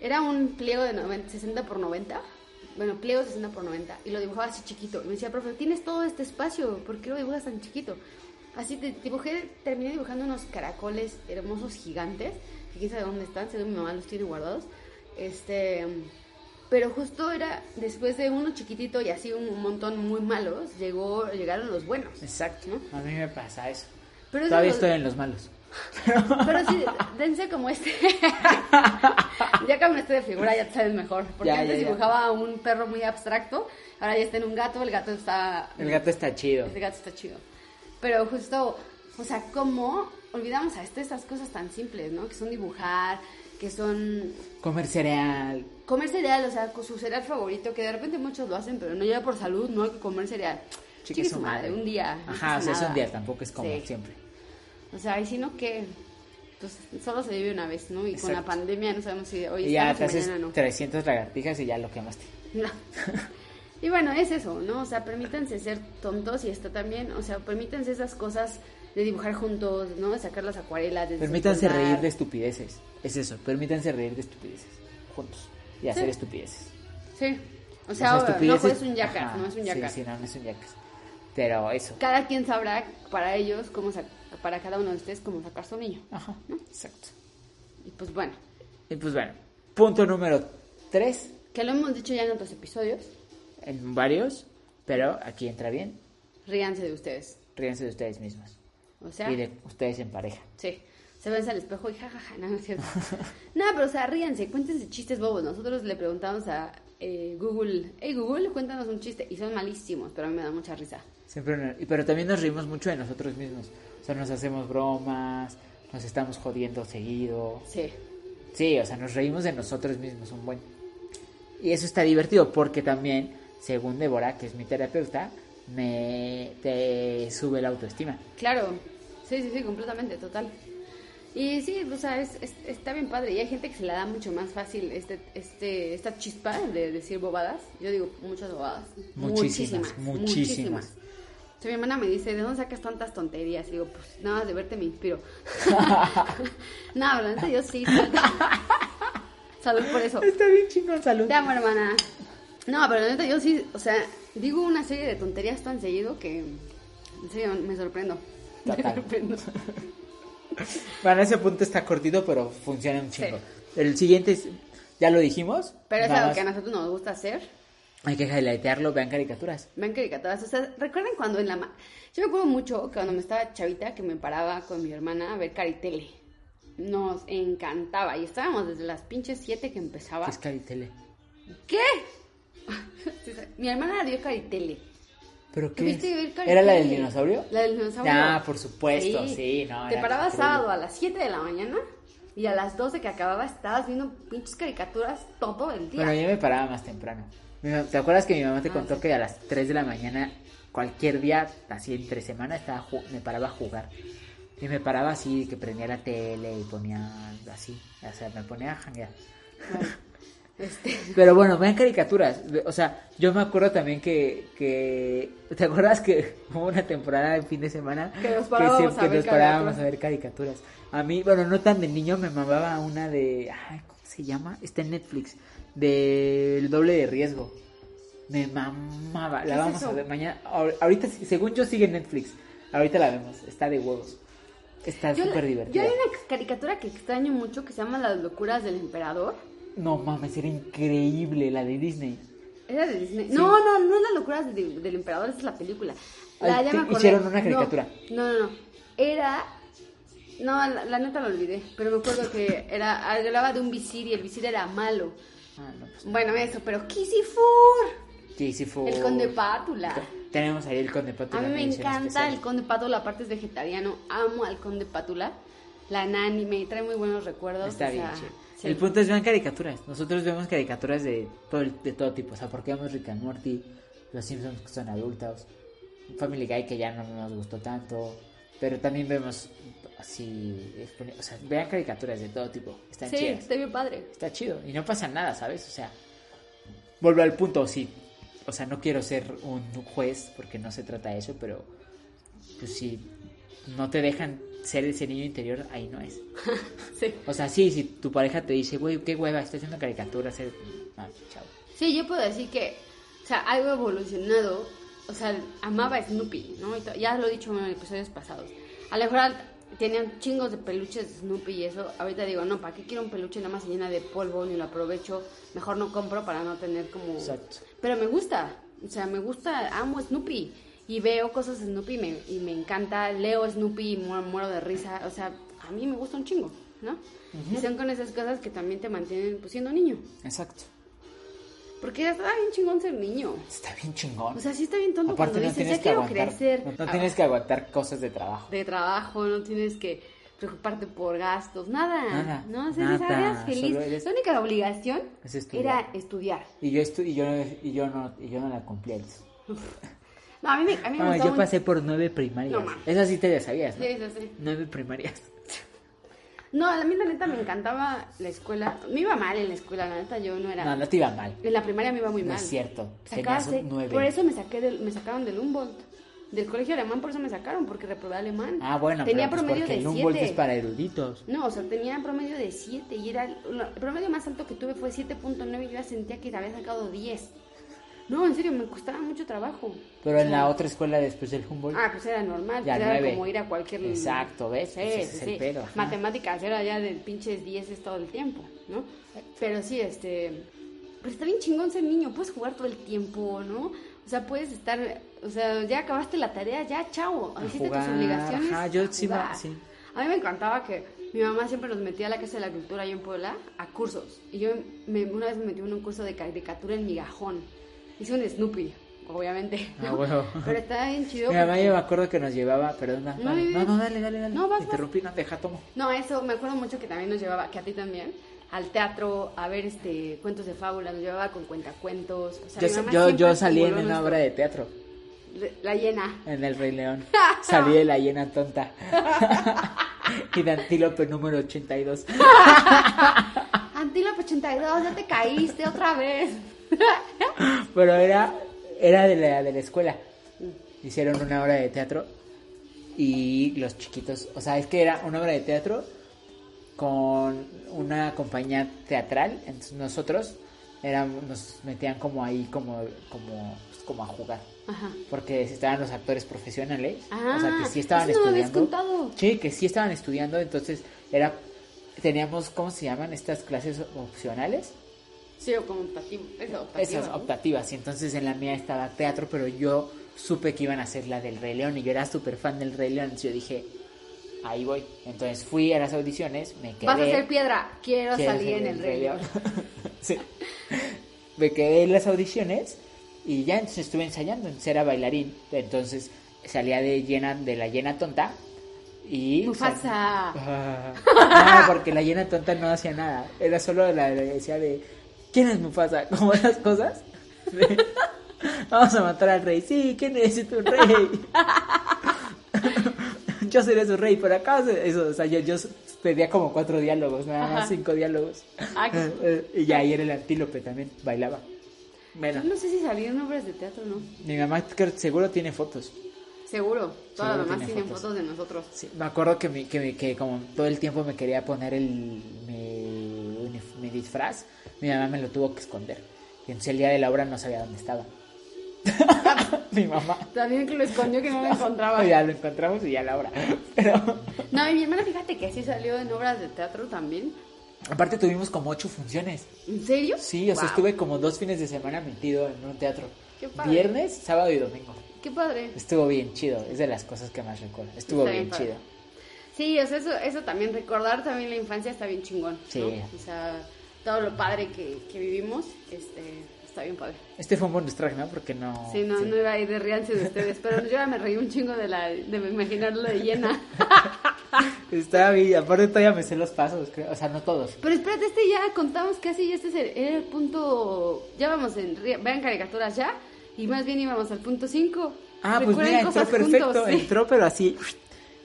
era un pliego de 90, 60 por 90. Bueno, pliego 60 por 90. Y lo dibujaba así chiquito. Y me decía, profe, tienes todo este espacio, ¿por qué lo dibujas tan chiquito? Así dibujé, terminé dibujando unos caracoles hermosos gigantes, que quién sabe dónde están, según mi mamá los tiene guardados. Este, pero justo era después de uno chiquitito y así un montón muy malos, llegó, llegaron los buenos. Exacto. ¿No? A mí me pasa eso. Pero Todavía los- estoy en los malos. Pero sí, dense como este. ya cambiaste de figura, ya te sabes mejor. Porque Ya, antes ya, ya. dibujaba a un perro muy abstracto, ahora ya está en un gato, el gato está. El gato está chido. El gato está chido. Pero justo, o sea, ¿cómo olvidamos a este, estas cosas tan simples, ¿no? Que son dibujar, que son Comer cereal. comer cereal, o sea, con su cereal favorito, que de repente muchos lo hacen, pero no ya por salud, no hay que comer cereal. Chique Chique su su madre, madre. un día. no Ajá, o sea, es un día, tampoco es como Sí. siempre. O sea, y si no, que pues solo se vive una vez, ¿no? Y con la pandemia no sabemos si hoy ya te haces mañana no. 300 lagartijas y ya lo quemaste. No. Y bueno, es eso, ¿no? O sea, permítanse ser tontos y esto también, o sea, permítanse esas cosas de dibujar juntos, ¿no? De sacar las acuarelas, de Permítanse reír de estupideces. Es eso, permítanse reír de estupideces. Juntos. Y hacer Sí. estupideces. Sí. O sea, no es un yacas, no es un sí, yacas. Sí, no, no es un yacas. Pero eso. Cada quien sabrá para ellos cómo para cada uno de ustedes cómo sacar su niño. Ajá, exacto. Y pues bueno, Y pues bueno, punto número 3 que lo hemos dicho ya en otros episodios, en varios, pero aquí entra bien. ríanse de ustedes. Ríense de ustedes mismos. O sea, Y de ustedes en pareja. Sí, se ven al espejo y jajaja, no, no es cierto. no, pero o sea, ríanse, cuéntense chistes bobos. Nosotros le preguntamos a eh, Google, hey Google, cuéntanos un chiste. Y son malísimos, pero a mí me da mucha risa. Siempre, pero también nos reímos mucho de nosotros mismos. O sea, nos hacemos bromas, nos estamos jodiendo seguido. Sí, Sí, o sea, nos reímos de nosotros mismos un buen. Y eso está divertido porque también, según Débora, que es mi terapeuta, me te sube la autoestima. claro. Sí, sí, sí, completamente, total. Y sí, o sea, es, es- está bien padre. Y hay gente que se la da mucho más fácil este, este, esta chispa de decir bobadas. Yo digo muchas bobadas. Muchísimas, muchísimas. O sea, mi hermana me dice, ¿de dónde sacas tantas tonterías? Y digo, pues nada, más de verte me inspiro. no, neta yo sí. Salud. Salud por eso. Está bien chingón, salud. Te amo, hermana. No, pero la neta yo sí, o sea, digo una serie de tonterías tan seguido que en serio me sorprendo. Total. Bueno, ese punto está cortito, pero funciona un chingo. Sí. El siguiente es, ya lo dijimos. Pero es algo más que a nosotros nos gusta hacer. Hay que highlightearlo, vean caricaturas. Ven caricaturas. O sea, ¿recuerdan cuando en la... ma- Yo me acuerdo mucho que cuando me estaba chavita que me paraba con mi hermana a ver Caritele. Nos encantaba. Y estábamos desde las pinches 7 que empezaba. ¿Qué es Caritele? ¿Qué? mi hermana vio Caritele. ¿Pero qué ¿Tuviste que ver? ¿Era la del dinosaurio? La del dinosaurio. Ah, por supuesto, sí, no, Te parabas sábado a las 7 de la mañana y a las 12 que acababa estabas viendo pinches caricaturas todo el día. Bueno, yo me paraba más temprano. ¿Te acuerdas que mi mamá te Ah, contó sí. que a las 3 de la mañana, cualquier día, así entre semana, estaba me paraba a jugar? Y me paraba así, que prendía la tele y ponía así, o sea, me ponía a janguear. Bueno, este, Pero bueno, vean caricaturas. O sea, yo me acuerdo también que, que ¿te acuerdas que hubo una temporada en fin de semana Que nos parábamos a que ver nos parábamos caricaturas? a ver caricaturas? A mí, bueno, no tan de niño, me mamaba una de, ay, ¿cómo se llama? Está en Netflix, del doble de riesgo. Me mamaba, la ¿Qué es vamos a ver mañana. ahor- Ahorita, según yo, sigue en Netflix. Ahorita la vemos, está de huevos. Está yo, súper yo divertida. hay una caricatura que extraño mucho que se llama Las locuras del emperador. No mames, era increíble la de Disney. ¿Era de Disney? No, no, no es Las locuras de- del emperador, esa es la película. La, Ay, hicieron una caricatura. No, no, no. Era... No, la, la neta lo olvidé, pero me acuerdo que era hablaba de un visir y el visir era malo. Ah, no, pues, Bueno, eso, pero Kisifur. Fue. El conde Pátula. Tenemos ahí el conde A Pátula. mí me encanta especial. el conde Pátula, aparte es vegetariano, amo al conde Pátula. La nani me trae muy buenos recuerdos. Está o bien, sea. Sí. El punto es vean caricaturas. Nosotros vemos caricaturas de todo, de todo tipo. O sea, porque vemos Rick and Morty, Los Simpsons que son adultos, Family Guy que ya no nos gustó tanto. Pero también vemos así. O sea, vean caricaturas de todo tipo. Están Sí, chidas. está bien padre. Está chido. Y no pasa nada, ¿sabes? O sea, vuelvo al punto, sí. O sea, no quiero ser un juez porque no se trata de eso, pero pues si no te dejan ser ese niño interior, ahí no es. Sí. O sea, sí, si tu pareja te dice, güey, qué hueva, estás haciendo caricaturas, eh, ah, chao. Sí, yo puedo decir que, o sea, algo evolucionado o sea, amaba a Snoopy, ¿no? Ya lo he dicho en episodios pasados. A lo mejor tenían chingos de peluches de Snoopy y eso. Ahorita digo, no, ¿para qué quiero un peluche nada más llena de polvo ni lo aprovecho? Mejor no compro para no tener como... Exacto. Pero me gusta, o sea, me gusta, amo Snoopy. Y veo cosas de Snoopy y me, y me encanta. Leo Snoopy y muero, muero de risa. O sea, a mí me gusta un chingo, ¿no? Y son con esas cosas que también te mantienen pues, siendo niño. Exacto. Porque está bien chingón ser niño. Está bien chingón. O sea, sí está bien tonto Aparte cuando no dices, ya quiero aguantar. crecer. No, no tienes que aguantar cosas de trabajo. De trabajo, no tienes que preocuparte por gastos, nada. Nada, No, o sea, nada, feliz. eres- La única obligación Es estudiar. era estudiar. Y yo estu y yo y yo no y yo no la cumplí. No, a mí me, a mí me Ah, gustaba yo un- pasé por nueve primarias. No. Esas sí te las sabías, ¿no? Sí, sí, sí. Nueve primarias. No, a mí la neta me encantaba la escuela. Me iba mal en la escuela, la neta yo no era... No, no te iba mal. En la primaria me iba muy No mal. es cierto. Tenías un nueve. Por eso me saqué del, me sacaron del Humboldt. Del colegio alemán, por eso me sacaron, porque reprobé alemán. Ah, bueno, Tenía pero pues promedio porque de el Humboldt 7. es para eruditos. No, o sea, tenía promedio de 7 y era el, el promedio más alto que tuve fue 7.9 y yo ya sentía que había sacado 10. No, en serio, me costaba mucho trabajo. Pero en la otra escuela después del Humboldt. Ah, pues era normal, Ya pues era como ir a cualquier... Exacto, ¿ves? Sí, Pues ese sí, es el sí. pedo. Matemáticas era ya de pinches 10 todo el tiempo, ¿no? Pero sí, este... Pero está bien chingón ser niño, puedes jugar todo el tiempo, ¿no? O sea, puedes estar... O sea, ya acabaste la tarea, ya, chao. Hiciste tus obligaciones. ajá, yo sí sí. A mí me encantaba que mi mamá siempre nos metía a la Casa de la Cultura ahí en Puebla a cursos. Y yo me- una vez me metí en un curso de caricatura en migajón. Hice un Snoopy, obviamente. Ah, ¿no? huevo. Pero estaba bien chido. Mi mamá porque- yo me acuerdo que nos llevaba, perdona. No, vale. no, no, dale, dale, dale. No, vas, vas. Interrumpí, no, deja, tomo. No, eso me acuerdo mucho que también nos llevaba, que a ti también, al teatro a ver este cuentos de fábulas, nos llevaba con cuentacuentos. O sea, Yo, mi mamá yo, salí en una obra de teatro, La llena. en El Rey León. Salí de la llena tonta. y de Antílope número 82. Antílope 82, ya te caíste otra vez. Pero era, era de la, de la escuela. Hicieron una obra de teatro y los chiquitos, o sea, es que era una obra de teatro con una compañía teatral, entonces nosotros éramos, nos metían como ahí como, como, pues, como a jugar. Ajá. Porque estaban los actores profesionales, Ah, o sea, que sí estaban eso no habías estudiando. contado. Sí, que sí estaban estudiando, entonces era teníamos, ¿cómo se llaman estas clases opcionales? Sí, o como optativo. Eso, optativa, Esas ¿no? optativas. Y entonces en la mía estaba teatro, pero yo supe que iban a hacer la del Rey León y yo era súper fan del Rey León. Entonces yo dije, ahí voy. Entonces fui a las audiciones, me quedé. Vas a ser piedra, quiero quiero salir en el Rey León. sí. Me quedé en las audiciones y ya entonces estuve ensayando. Entonces era bailarín. Entonces salía de llena de la llena tonta y Mufasa. Ah, no, porque la llena tonta no hacía nada. Era solo la la decía de ¿Quién es Mufasa? Como esas cosas. Vamos a matar al rey. Sí, ¿quién es tu rey? yo seré su rey, pero acá eso, o sea, yo, yo pedía como cuatro diálogos, nada más Ajá. cinco diálogos. Ah, qué- y ya ayer el antílope también bailaba. Bueno, Yo no sé si salieron obras de teatro no. mi mamá seguro tiene fotos. Seguro. Todas las mamás tiene tienen fotos. fotos de nosotros. Sí, me acuerdo que, mi- que, mi- que como todo el tiempo me quería poner el, mi disfraz, mi mamá me lo tuvo que esconder. Y entonces el día de la obra no sabía dónde estaba. mi mamá. También que lo escondió que no lo encontraba. Ya lo encontramos y ya la obra. Pero No, y mi hermana, fíjate que sí salió en obras de teatro también. aparte tuvimos como ocho funciones. ¿En serio? Sí, o sea, estuve como dos fines de semana metido en un teatro. Qué padre. Viernes, sábado y domingo. Qué padre. Estuvo bien chido, es de las cosas que más recuerdo. Estuvo Está bien, chido. Sí, o sea, eso, eso también, recordar también la infancia está bien chingón. Sí. ¿no? O sea, todo lo padre que, que vivimos, este, está bien padre. Este fue un bonus track, ¿no? Porque no... Sí, no, sí. no iba a ir de ríanse de ustedes, pero yo ya me reí un chingo de la, de imaginarlo de llena. Estaba bien, aparte todavía me sé los pasos, creo. O sea, no todos. Pero espérate, este ya contamos casi, este es el, era el punto, ya vamos en, vean caricaturas ya, y más bien íbamos al punto 5. Ah, pues mira, entró perfecto, entró pero así,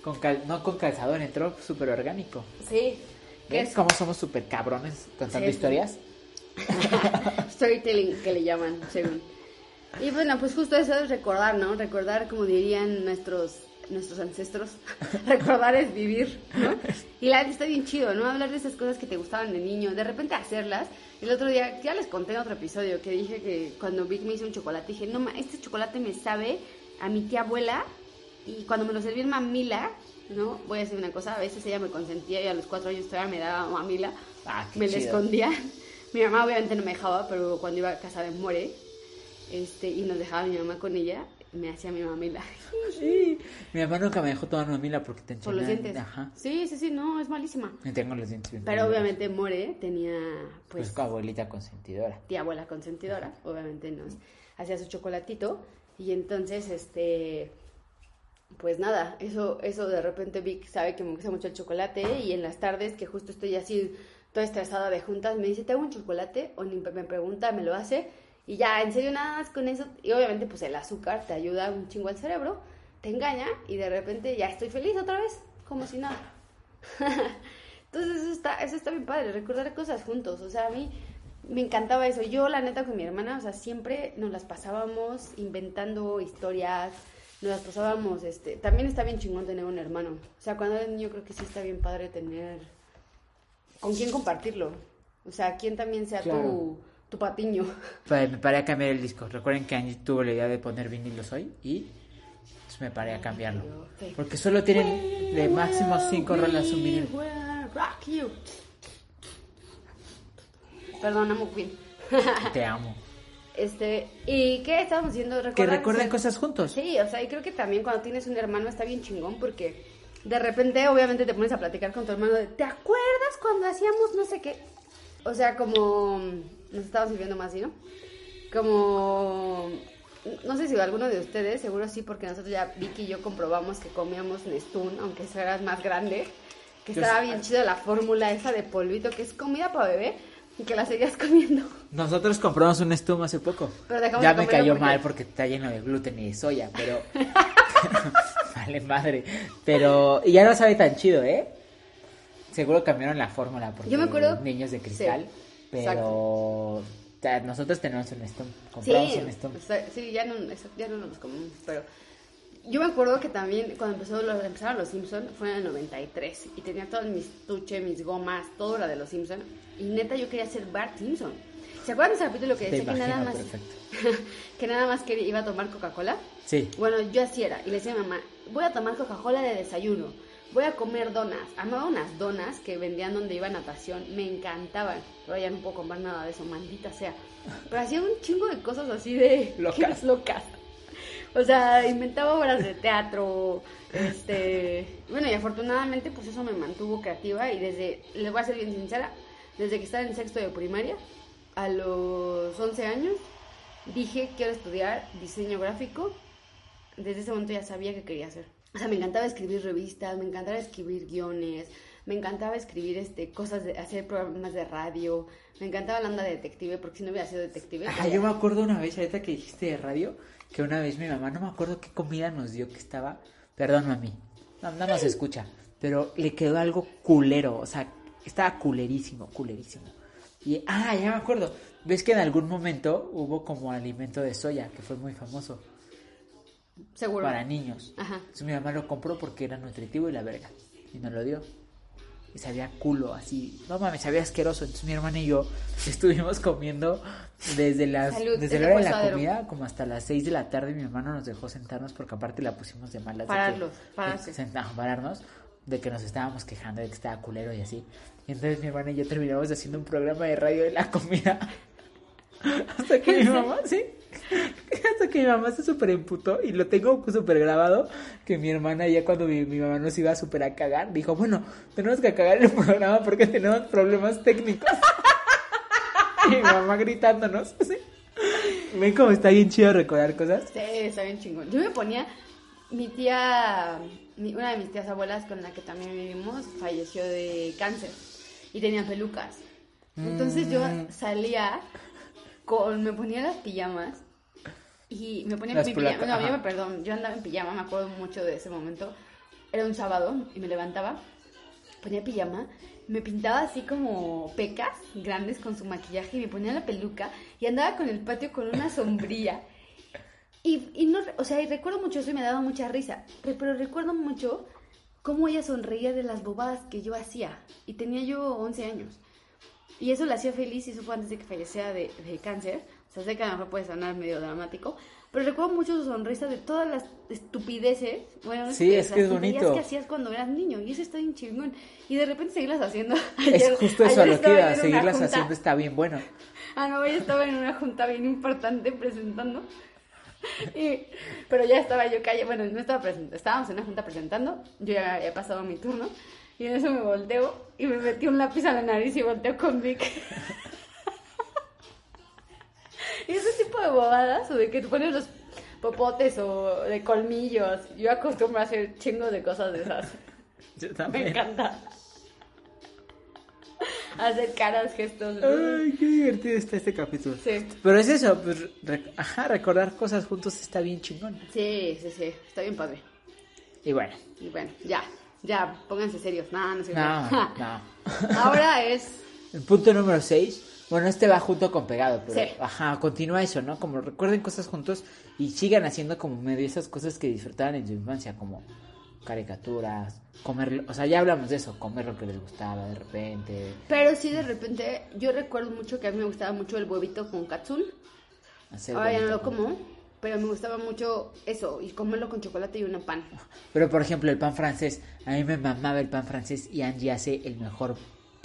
con cal- no con calzador, entró súper orgánico. Sí. ¿Qué ¿Ves es? cómo somos súper cabrones contando Sí. historias? Storytelling, que le llaman, según. Y bueno, pues justo eso es recordar, ¿no? Recordar, como dirían nuestros nuestros ancestros. Recordar es vivir, ¿no? Y la está bien chido, ¿no? Hablar de esas cosas que te gustaban de niño, de repente hacerlas. El otro día, ya les conté en otro episodio, que dije que cuando Vic me hizo un chocolate, dije, no, este chocolate me sabe a mi tía abuela. Y cuando me lo serví en mamila, ¿no? Voy a decir una cosa, a veces ella me consentía y a los cuatro años todavía me daba mamila. Ah, me la escondía. Mi mamá obviamente no me dejaba, pero cuando iba a casa de More, este, y nos dejaba mi mamá con ella, me hacía mi mamila. Sí. Mi mamá nunca me dejó tomar mamila porque te Por los dientes. Ajá. Sí, sí, sí, no, es malísima. Y tengo los dientes bien Pero obviamente More tenía, Pues, pues, con abuelita consentidora. tía abuela consentidora, obviamente nos hacía su chocolatito y entonces este pues nada, eso eso de repente Vic sabe que me gusta mucho el chocolate y en las tardes que justo estoy así toda estresada de juntas me dice, "¿Te hago un chocolate?" o me pregunta, me lo hace y ya, en serio nada más con eso y obviamente pues el azúcar te ayuda un chingo al cerebro, te engaña y de repente ya estoy feliz otra vez, como si nada. Entonces eso está, eso está bien padre, recordar cosas juntos. O sea, a mí me encantaba eso. Yo, la neta, con mi hermana, o sea, siempre nos las pasábamos inventando historias, nos pasábamos, este, también está bien chingón tener un hermano. O sea, cuando eres niño creo que sí está bien padre tener con quién compartirlo. O sea, quién también sea Claro. tu, tu patiño. Pa- me paré a cambiar el disco. Recuerden que Angie tuvo la idea de poner vinilos hoy y pues, me paré a cambiarlo. Porque solo tienen de máximo cinco rolas un vinilo. Perdón, amo Queen. Te amo. Este, ¿y qué estábamos haciendo? Que Recordar- recuerden cosas juntos. Sí, o sea, y creo que también cuando tienes un hermano está bien chingón porque de repente obviamente te pones a platicar con tu hermano de, ¿te acuerdas cuando hacíamos no sé qué? O sea, como nos estábamos viviendo más así, ¿no? Como no sé si alguno de ustedes, seguro sí, porque nosotros ya Vicky y yo comprobamos que comíamos Nestún, aunque eso era más grande, que estaba bien chido la fórmula esa de polvito que es comida para bebé y que la seguías comiendo. Nosotros compramos un estum hace poco. Pero dejamos ya de me cayó porque- mal porque está lleno de gluten y de soya, pero... vale, madre. Pero y ya no sabe tan chido, ¿eh? Seguro cambiaron la fórmula porque Yo me acuerdo- niños de cristal, Sí, pero o sea, nosotros tenemos un estum, compramos sí, un o sea, sí, ya no, ya no nos comemos, pero yo me acuerdo que también cuando empezó los, empezaron los Simpsons fue en el 93 y tenía todos mis tuches, mis gomas, todo era de los Simpsons y neta yo quería ser Bart Simpson. ¿Se acuerdan de ese capítulo que decía que nada más que nada más quería, iba a tomar Coca-Cola? Sí. Bueno, yo así era. Y le decía a mi mamá, voy a tomar Coca-Cola de desayuno. Voy a comer donas. Amaba unas donas que vendían donde iba a natación. Me encantaban. Pero ya no puedo comer nada de eso, maldita sea. Pero hacía un chingo de cosas así de... Locas. locas. O sea, inventaba obras de teatro. Este... Bueno, y afortunadamente pues eso me mantuvo creativa. Y desde... Les voy a ser bien sincera. Desde que estaba en sexto de primaria, a los 11 años, dije quiero estudiar diseño gráfico. Desde ese momento ya sabía que quería hacer. O sea, me encantaba escribir revistas, me encantaba escribir guiones, me encantaba escribir este cosas de hacer programas de radio, me encantaba la onda de detective, porque si no hubiera sido detective. Ah, yo me acuerdo una vez, ahorita que dijiste de radio, que una vez mi mamá, no me acuerdo qué comida nos dio, que estaba, perdón mami, no, no nos escucha, pero le quedó algo culero, o sea, estaba culerísimo, culerísimo. Y, ah, ya me acuerdo, ves que en algún momento hubo como alimento de soya, que fue muy famoso, Seguro. para niños. Ajá. Entonces mi mamá lo compró porque era nutritivo y la verga, y nos lo dio. Y sabía culo, así. No mames, sabía asqueroso. Entonces mi hermana y yo estuvimos comiendo desde las Salud, desde es la hora de la comida como hasta las 6 de la tarde. Mi hermano nos dejó sentarnos porque aparte la pusimos de malas. de que- Pararlos, de- pararse. senta- pararnos, de que nos estábamos quejando de que estaba culero y así. Y entonces mi hermana y yo terminamos haciendo un programa de radio de la comida. Hasta que mi mamá, sí. Hasta que mi mamá se super emputó y lo tengo súper grabado. Que mi hermana, ya cuando mi, mi mamá nos iba súper a cagar, dijo: Bueno, tenemos que cagar el programa porque tenemos problemas técnicos. y mi mamá gritándonos. ¿sí? Ven cómo está bien chido recordar cosas. Sí, está bien chingón. Yo me ponía, mi tía, mi- una de mis tías abuelas con la que también vivimos, falleció de cáncer y tenía pelucas. Entonces yo Mm. salía con, me ponía las pijamas y me ponía Las mi pijama, no, yo perdón, yo andaba en pijama, me acuerdo mucho de ese momento. Era un sábado y me levantaba, ponía pijama, me pintaba así como pecas grandes con su maquillaje y me ponía la peluca y andaba con el patio con una sombrilla. Y, y no, o sea, y recuerdo mucho eso y me daba mucha risa, pero recuerdo mucho cómo ella sonreía de las bobadas que yo hacía. Y tenía yo 11 años. Y eso la hacía feliz y eso fue antes de que falleciera de, de cáncer. O sea, sé que a lo mejor puede sonar medio dramático. Pero recuerdo mucho su sonrisa de todas las estupideces. Bueno, no Sí, es que es bonito. que hacías cuando eras niño. Y eso está bien chingón. Y de repente seguirlas haciendo. Es Ayer- justo eso lo que iba, yo seguirlas haciendo está bien bueno. Ah, no, ella estaba en una junta bien importante presentando. Y- pero ya estaba yo callada. Bueno, no estaba presentando. Estábamos en una junta presentando. Yo ya había pasado mi turno. Y en eso me volteo y me metí un lápiz a la nariz y volteo con Vic. y ese tipo de bobadas, o de que te pones los popotes o de colmillos. Yo acostumbro a hacer chingos de cosas de esas. Yo Me también. encanta. Hacer caras, gestos. Ay, qué divertido está este capítulo. Sí. Pero es eso, pues, ajá, recordar cosas juntos está bien chingón. Sí, sí, sí. Está bien padre. Y bueno, Y bueno, ya, ya, pónganse serios. No, no sé. no, no. Ahora es. El punto número 6. Bueno, este va junto con pegado, pero Sí. ajá, continúa eso, ¿no? Como recuerden cosas juntos y sigan haciendo como medio esas cosas que disfrutaban en su infancia, como caricaturas, comer, o sea, ya hablamos de eso, comer lo que les gustaba de repente, Pero sí, de repente, yo recuerdo mucho que a mí me gustaba mucho el huevito con katsun. Ahora ya no lo como, pero me gustaba mucho eso, y comerlo con chocolate y una pan. Pero por ejemplo, el pan francés, a mí me mamaba el pan francés y Angie hace el mejor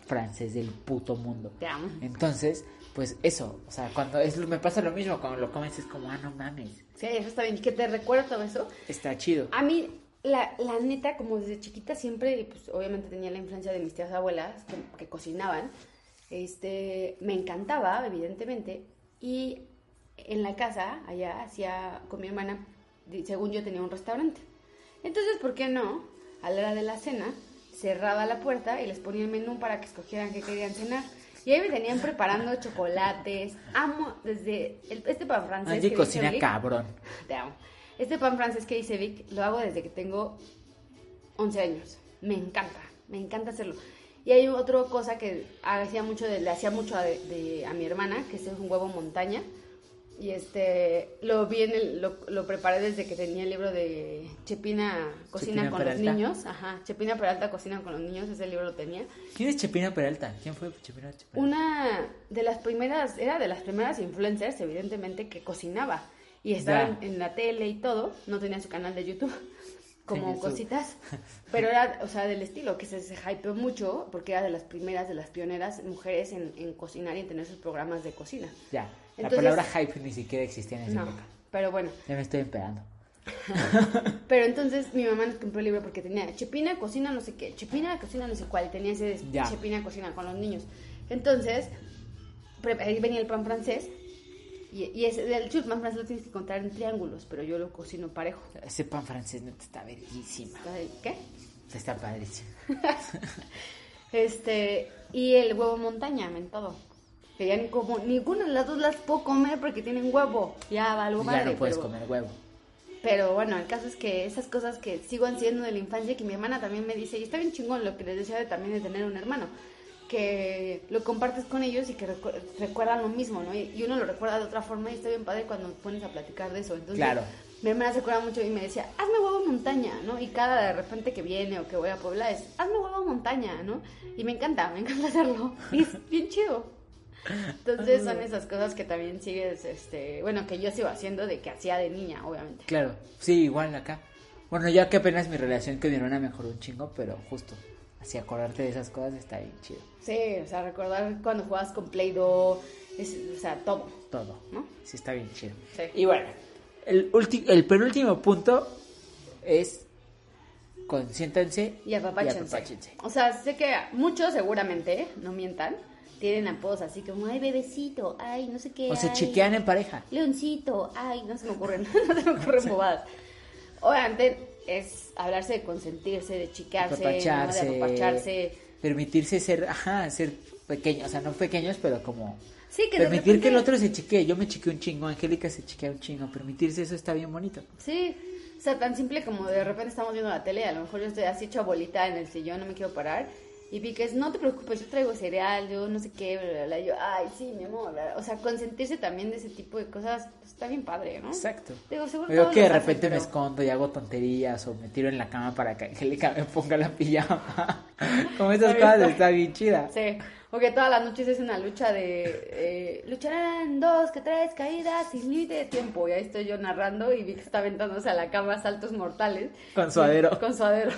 francés del puto mundo. Te amo. Entonces, pues eso, o sea, cuando es, me pasa lo mismo, cuando lo comes es como, ah, no mames, Sí, eso está bien. ¿Que te recuerda todo eso? está chido. A mí, la, la neta, como desde chiquita siempre, pues obviamente tenía la influencia de mis tías abuelas que, que cocinaban. Este, me encantaba, evidentemente. Y en la casa, allá, hacía con mi hermana, según yo tenía un restaurante. Entonces, ¿por qué no? A la hora de la cena, cerraba la puerta y les ponía el menú para que escogieran qué querían cenar. Y ahí me tenían preparando chocolates. Amo desde el- este pan francés. Que cocina cabrón. Te amo. Este pan francés que dice Vic, lo hago desde que tengo 11 años. Me encanta, me encanta hacerlo. Y hay otra cosa que hacía mucho, de- le hacía mucho a, de- a mi hermana, que es un huevo montaña. Y este, lo vi en el, lo, lo preparé desde que tenía el libro de Chepina Cocina Chepina con Peralta. los niños. Ajá, Chepina Peralta Cocina con los niños, ese libro lo tenía. ¿Quién es Chepina Peralta? ¿Quién fue Chepina Peralta? Una de las primeras, era de las primeras influencers, evidentemente, que cocinaba. Y estaba en, en la tele y todo. No tenía su canal de YouTube, como YouTube. cositas. Pero era, o sea, del estilo, que se, se hypeó mucho, porque era de las primeras, de las pioneras mujeres en, en cocinar y en tener sus programas de cocina. Ya, la Entonces- palabra hype ni siquiera existía en esa No, época. pero bueno. Ya me estoy empedando. Pero entonces mi mamá nos compró el libro porque tenía Chepina cocina no sé qué, Chepina cocina no sé cuál, tenía ese Ya. Chepina cocina con los niños. Entonces, ahí venía el pan francés y, y ese, el pan francés lo tienes que contar en triángulos, pero yo lo cocino parejo. Ese pan francés neta está bellísima. ¿Qué? Está padrísimo. Este, y el huevo montaña, en todo. Que ya ni como, ninguna de las dos las puedo comer porque tienen huevo. Ya va algo ya madre. no puedes pero- comer huevo. Pero bueno, el caso es que esas cosas que sigo haciendo de la infancia, que mi hermana también me dice, y está bien chingón lo que les decía de también de tener un hermano, que lo compartes con ellos y que recu- recuerdan lo mismo, ¿no? Y, uno lo recuerda de otra forma y está bien padre cuando pones a platicar de eso. Entonces, Claro. mi hermana se acuerda mucho y me decía, hazme huevo montaña, ¿no? Y cada de repente que viene o que voy a Puebla es, hazme huevo montaña, ¿no? Y me encanta, me encanta hacerlo. Y es bien chido. Entonces son esas cosas que también sigues, este, bueno, que yo sigo haciendo de que hacía de niña, obviamente. Claro, sí, igual acá. Bueno, ya que apenas mi relación con mi hermana mejoró un chingo, pero justo, así acordarte de esas cosas está bien chido. Sí, o sea, recordar cuando jugabas con Play-Doh, o sea, todo, Todo, ¿no? Sí, está bien chido. Sí. Y bueno, el, ulti- el penúltimo punto es consiéntanse Y apapáchense. O sea, sé que muchos seguramente, no mientan, tienen apodos así como, ay, bebecito, ay, no sé qué. O se chequean en pareja. Leoncito, ay, no se me ocurren, no se me ocurren bobadas. Obviamente es hablarse de consentirse, de chiquearse, ¿no? de apapacharse, permitirse ser, ajá, ser pequeños, o sea, no pequeños, pero como Sí, que de permitir que el otro se chiquee. Yo me chiqué un chingo, Angélica se chiquea un chingo, permitirse eso está bien bonito. Sí, o sea, tan simple como de repente estamos viendo la tele, a lo mejor yo estoy así hecho bolita en el sillón, no me quiero parar, Y vi que es, no te preocupes, yo traigo cereal, yo no sé qué, bla, bla, bla. Yo, ay, sí, mi amor. bla, bla. O sea, consentirse también de ese tipo de cosas pues, está bien padre, ¿no? Exacto. Digo, seguro Yo todos que de hacen, repente me escondo y hago tonterías o me tiro en la cama para que Angélica me ponga la pijama. Como esas cosas está- está bien chida. Sí, o que todas las noches es una lucha de eh, lucharán dos, que tres caídas sin límite de tiempo. Y ahí estoy yo narrando y vi que está aventándose a la cama saltos mortales. Con suadero. Con suadero.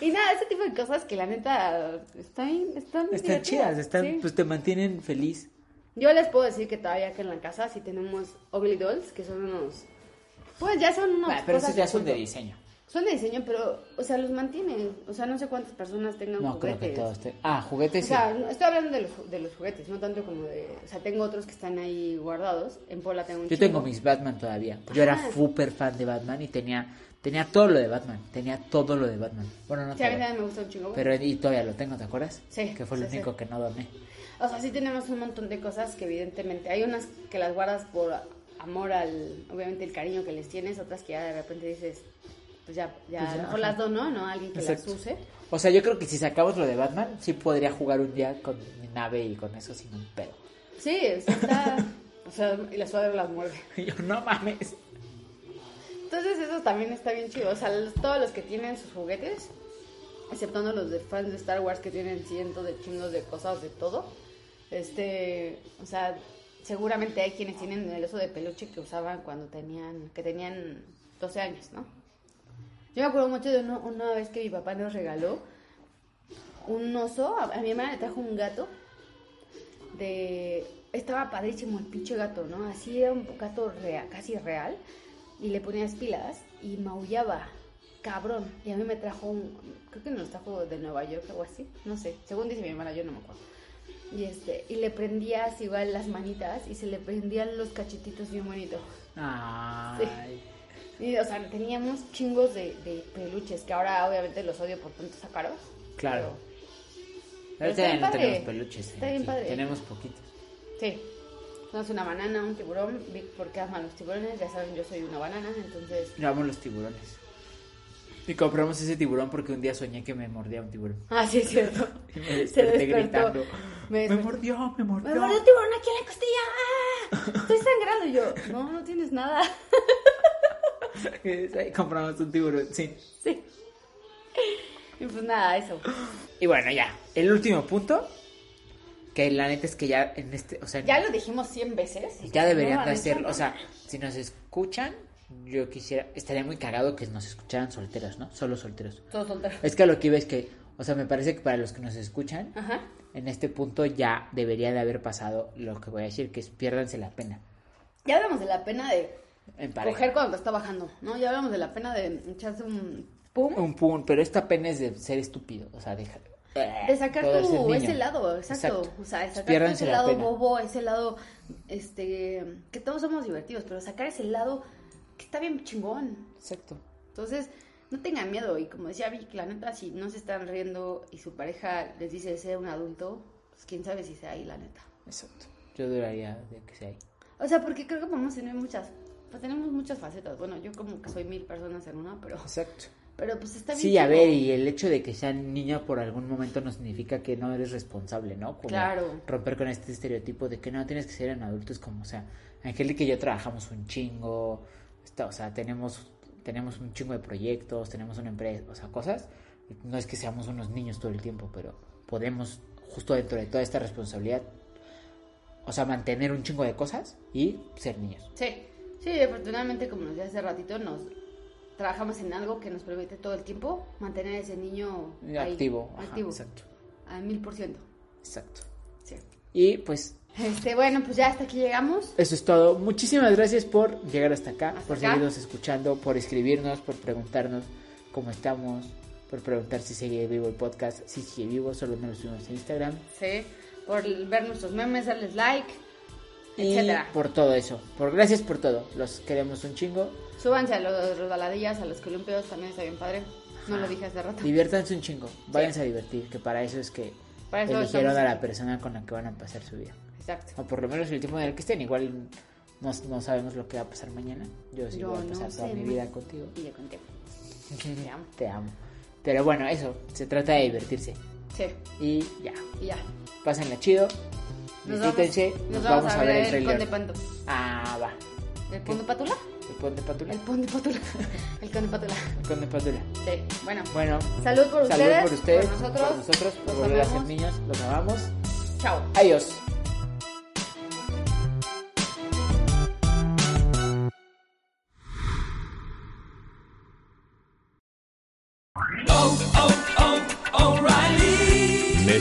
Y nada, ese tipo de cosas que la neta están, están, chidas, están, sí. pues te mantienen feliz. Yo les puedo decir que todavía que en la casa sí tenemos Ugly Dolls, que son unos... Pues ya son unos... Pero esos ya son de diseño. Son de diseño, pero, o sea, los mantienen. O sea, no sé cuántas personas tengan No, creo que juguetes. todos. te- Ah, juguetes O sí. sea, no- estoy hablando de los, de los juguetes, no tanto como de... O sea, tengo otros que están ahí guardados. En Pola tengo un Yo tengo mis Batman todavía. Yo era súper fan de Batman y tenía tenía todo lo de Batman. Tenía todo lo de Batman. Bueno, no Sí, a mí también me gusta un chingo. Pero y todavía lo tengo, ¿te acuerdas? Sí, Que fue lo sí, único sí. que no doné. O sea, sí tenemos un montón de cosas que evidentemente... Hay unas que las guardas por amor al... Obviamente el cariño que les tienes, otras que ya de repente dices... Pues ya, ya, Pues ya, ajá. las dono, ¿no? A alguien que Exacto. las use. O sea, yo creo que si sacamos lo de Batman, sí podría jugar un día con mi nave y con eso sin un pedo. Sí, está... O sea, y la suadero las muerde. Y yo, no mames. Entonces eso también está bien chido. O sea, los- todos los que tienen sus juguetes, exceptuando los de fans de Star Wars que tienen cientos de chingos de cosas de todo, este, o sea, seguramente hay quienes tienen el oso de peluche que usaban cuando tenían, que tenían 12 años, ¿no? Yo me acuerdo mucho de uno- una vez que mi papá nos regaló un oso, a, mi hermana le trajo un gato de estaba padrísimo el pinche gato, ¿no? Así era un gato real, casi real y le ponías pilas y maullaba, cabrón. Y a mí me trajo un, creo que nos trajo de Nueva York o así, no sé, según dice mi hermana, yo no me acuerdo. Y este, y le prendías igual las manitas y se le prendían los cachetitos bien bonitos. Ay. Y, o sea, teníamos chingos de, de peluches que ahora obviamente los odio por tantos sacaros. Claro. Pero Ahorita está bien no padre. tenemos peluches. Está bien aquí. padre. Tenemos poquitos. Sí. Somos una banana, un tiburón. Vic, porque aman los tiburones. Ya saben, yo soy una banana, entonces. Yo amo los tiburones. Y compramos ese tiburón porque un día soñé que me mordía un tiburón. Ah, sí, es cierto. Y me desperté gritando. Me mordió, me mordió. Me mordió un tiburón aquí en la costilla. ¡Ah! Estoy sangrando. Y yo, no, no tienes nada. Compramos un tiburón, sí. sí. Y pues nada, eso. Y bueno, ya. El último punto. Que la neta es que ya en este. O sea, Ya lo dijimos 100 veces. ya deberían de hacerlo. O sea, si nos escuchan, yo quisiera. Estaría muy cagado que nos escucharan solteros, ¿no? Solo solteros. nada. Todo soltero. Es que a lo que iba es que. O sea, me parece que para los que nos escuchan, Ajá. en este punto ya debería de haber pasado lo que voy a decir, que es piérdanse la pena. Ya hablamos de la pena de En pareja. coger cuando te está bajando, ¿no? Ya hablamos de la pena de echarse un pum. Un pun, pero esta pena es de ser estúpido. O sea, deja. De sacar tu, ese lado, exacto. Exacto. O sea, de sacar ese la lado pena. bobo, ese lado, este, que todos somos divertidos, pero sacar ese lado que está bien chingón. Exacto. Entonces, no tengan miedo. Y como decía Vic, la neta, si no se están riendo y su pareja les dice ser un adulto, pues quién sabe si sea ahí, la neta. Exacto. Yo duraría de que sea ahí. O sea, porque creo que podemos tener muchas, pues tenemos muchas facetas. Bueno, yo como que soy mil personas en una, pero, Exacto. pero pues está bien. Sí, a ver, y el hecho de que sea niña por algún momento no significa que no eres responsable, ¿no? Como Claro. romper con este estereotipo de que no tienes que ser en adultos como, o sea, Angélica y yo trabajamos un chingo, está- o sea, tenemos, tenemos un chingo de proyectos, tenemos una empresa, o sea, cosas. No es que seamos unos niños todo el tiempo, pero podemos, justo dentro de toda esta responsabilidad, o sea, mantener un chingo de cosas y ser niños. Sí, sí, afortunadamente, como nos decía hace ratito, nos trabajamos en algo que nos permite todo el tiempo mantener a ese niño ahí, activo. ajá, activo, exacto. al mil por ciento. Exacto. Sí. Y pues Este, bueno, pues ya hasta aquí llegamos. Eso es todo. Muchísimas gracias por llegar hasta acá, Hasta por acá. seguirnos escuchando, por escribirnos, por preguntarnos cómo estamos, por preguntar si sigue vivo el podcast. Si sigue vivo, solo nos subimos en Instagram. Sí, por ver nuestros memes, darles like, etcétera. por todo eso. Por gracias por todo. Los queremos un chingo. Súbanse a los resbaladillas, a los columpios, también está bien padre. No lo dije hace rato. Diviértanse un chingo. Váyanse a divertir, que para eso es que Para eso eligieron a la persona con la que van a pasar su vida. Exacto. O por lo menos el tiempo en el que estén. Igual no, no sabemos lo que va a pasar mañana. Yo sí Yo voy a no pasar toda sé, mi vida contigo. Y yo contigo. Te amo. Te amo. Pero bueno, eso, se trata de divertirse. Sí. Y ya. Y ya. Pásenla chido. Nos vamos, nos vamos a ver el trailer. Conde Panto. Ah, va. ¿El Conde Patula? ¿El Conde Patula? El Conde Patula. El Conde Patula. El Conde Patula. Sí, bueno. Bueno. Salud por Salud ustedes. por ustedes. Por nosotros. Por nosotros. Por volver a ser niños. Los amamos. Chao. Adiós.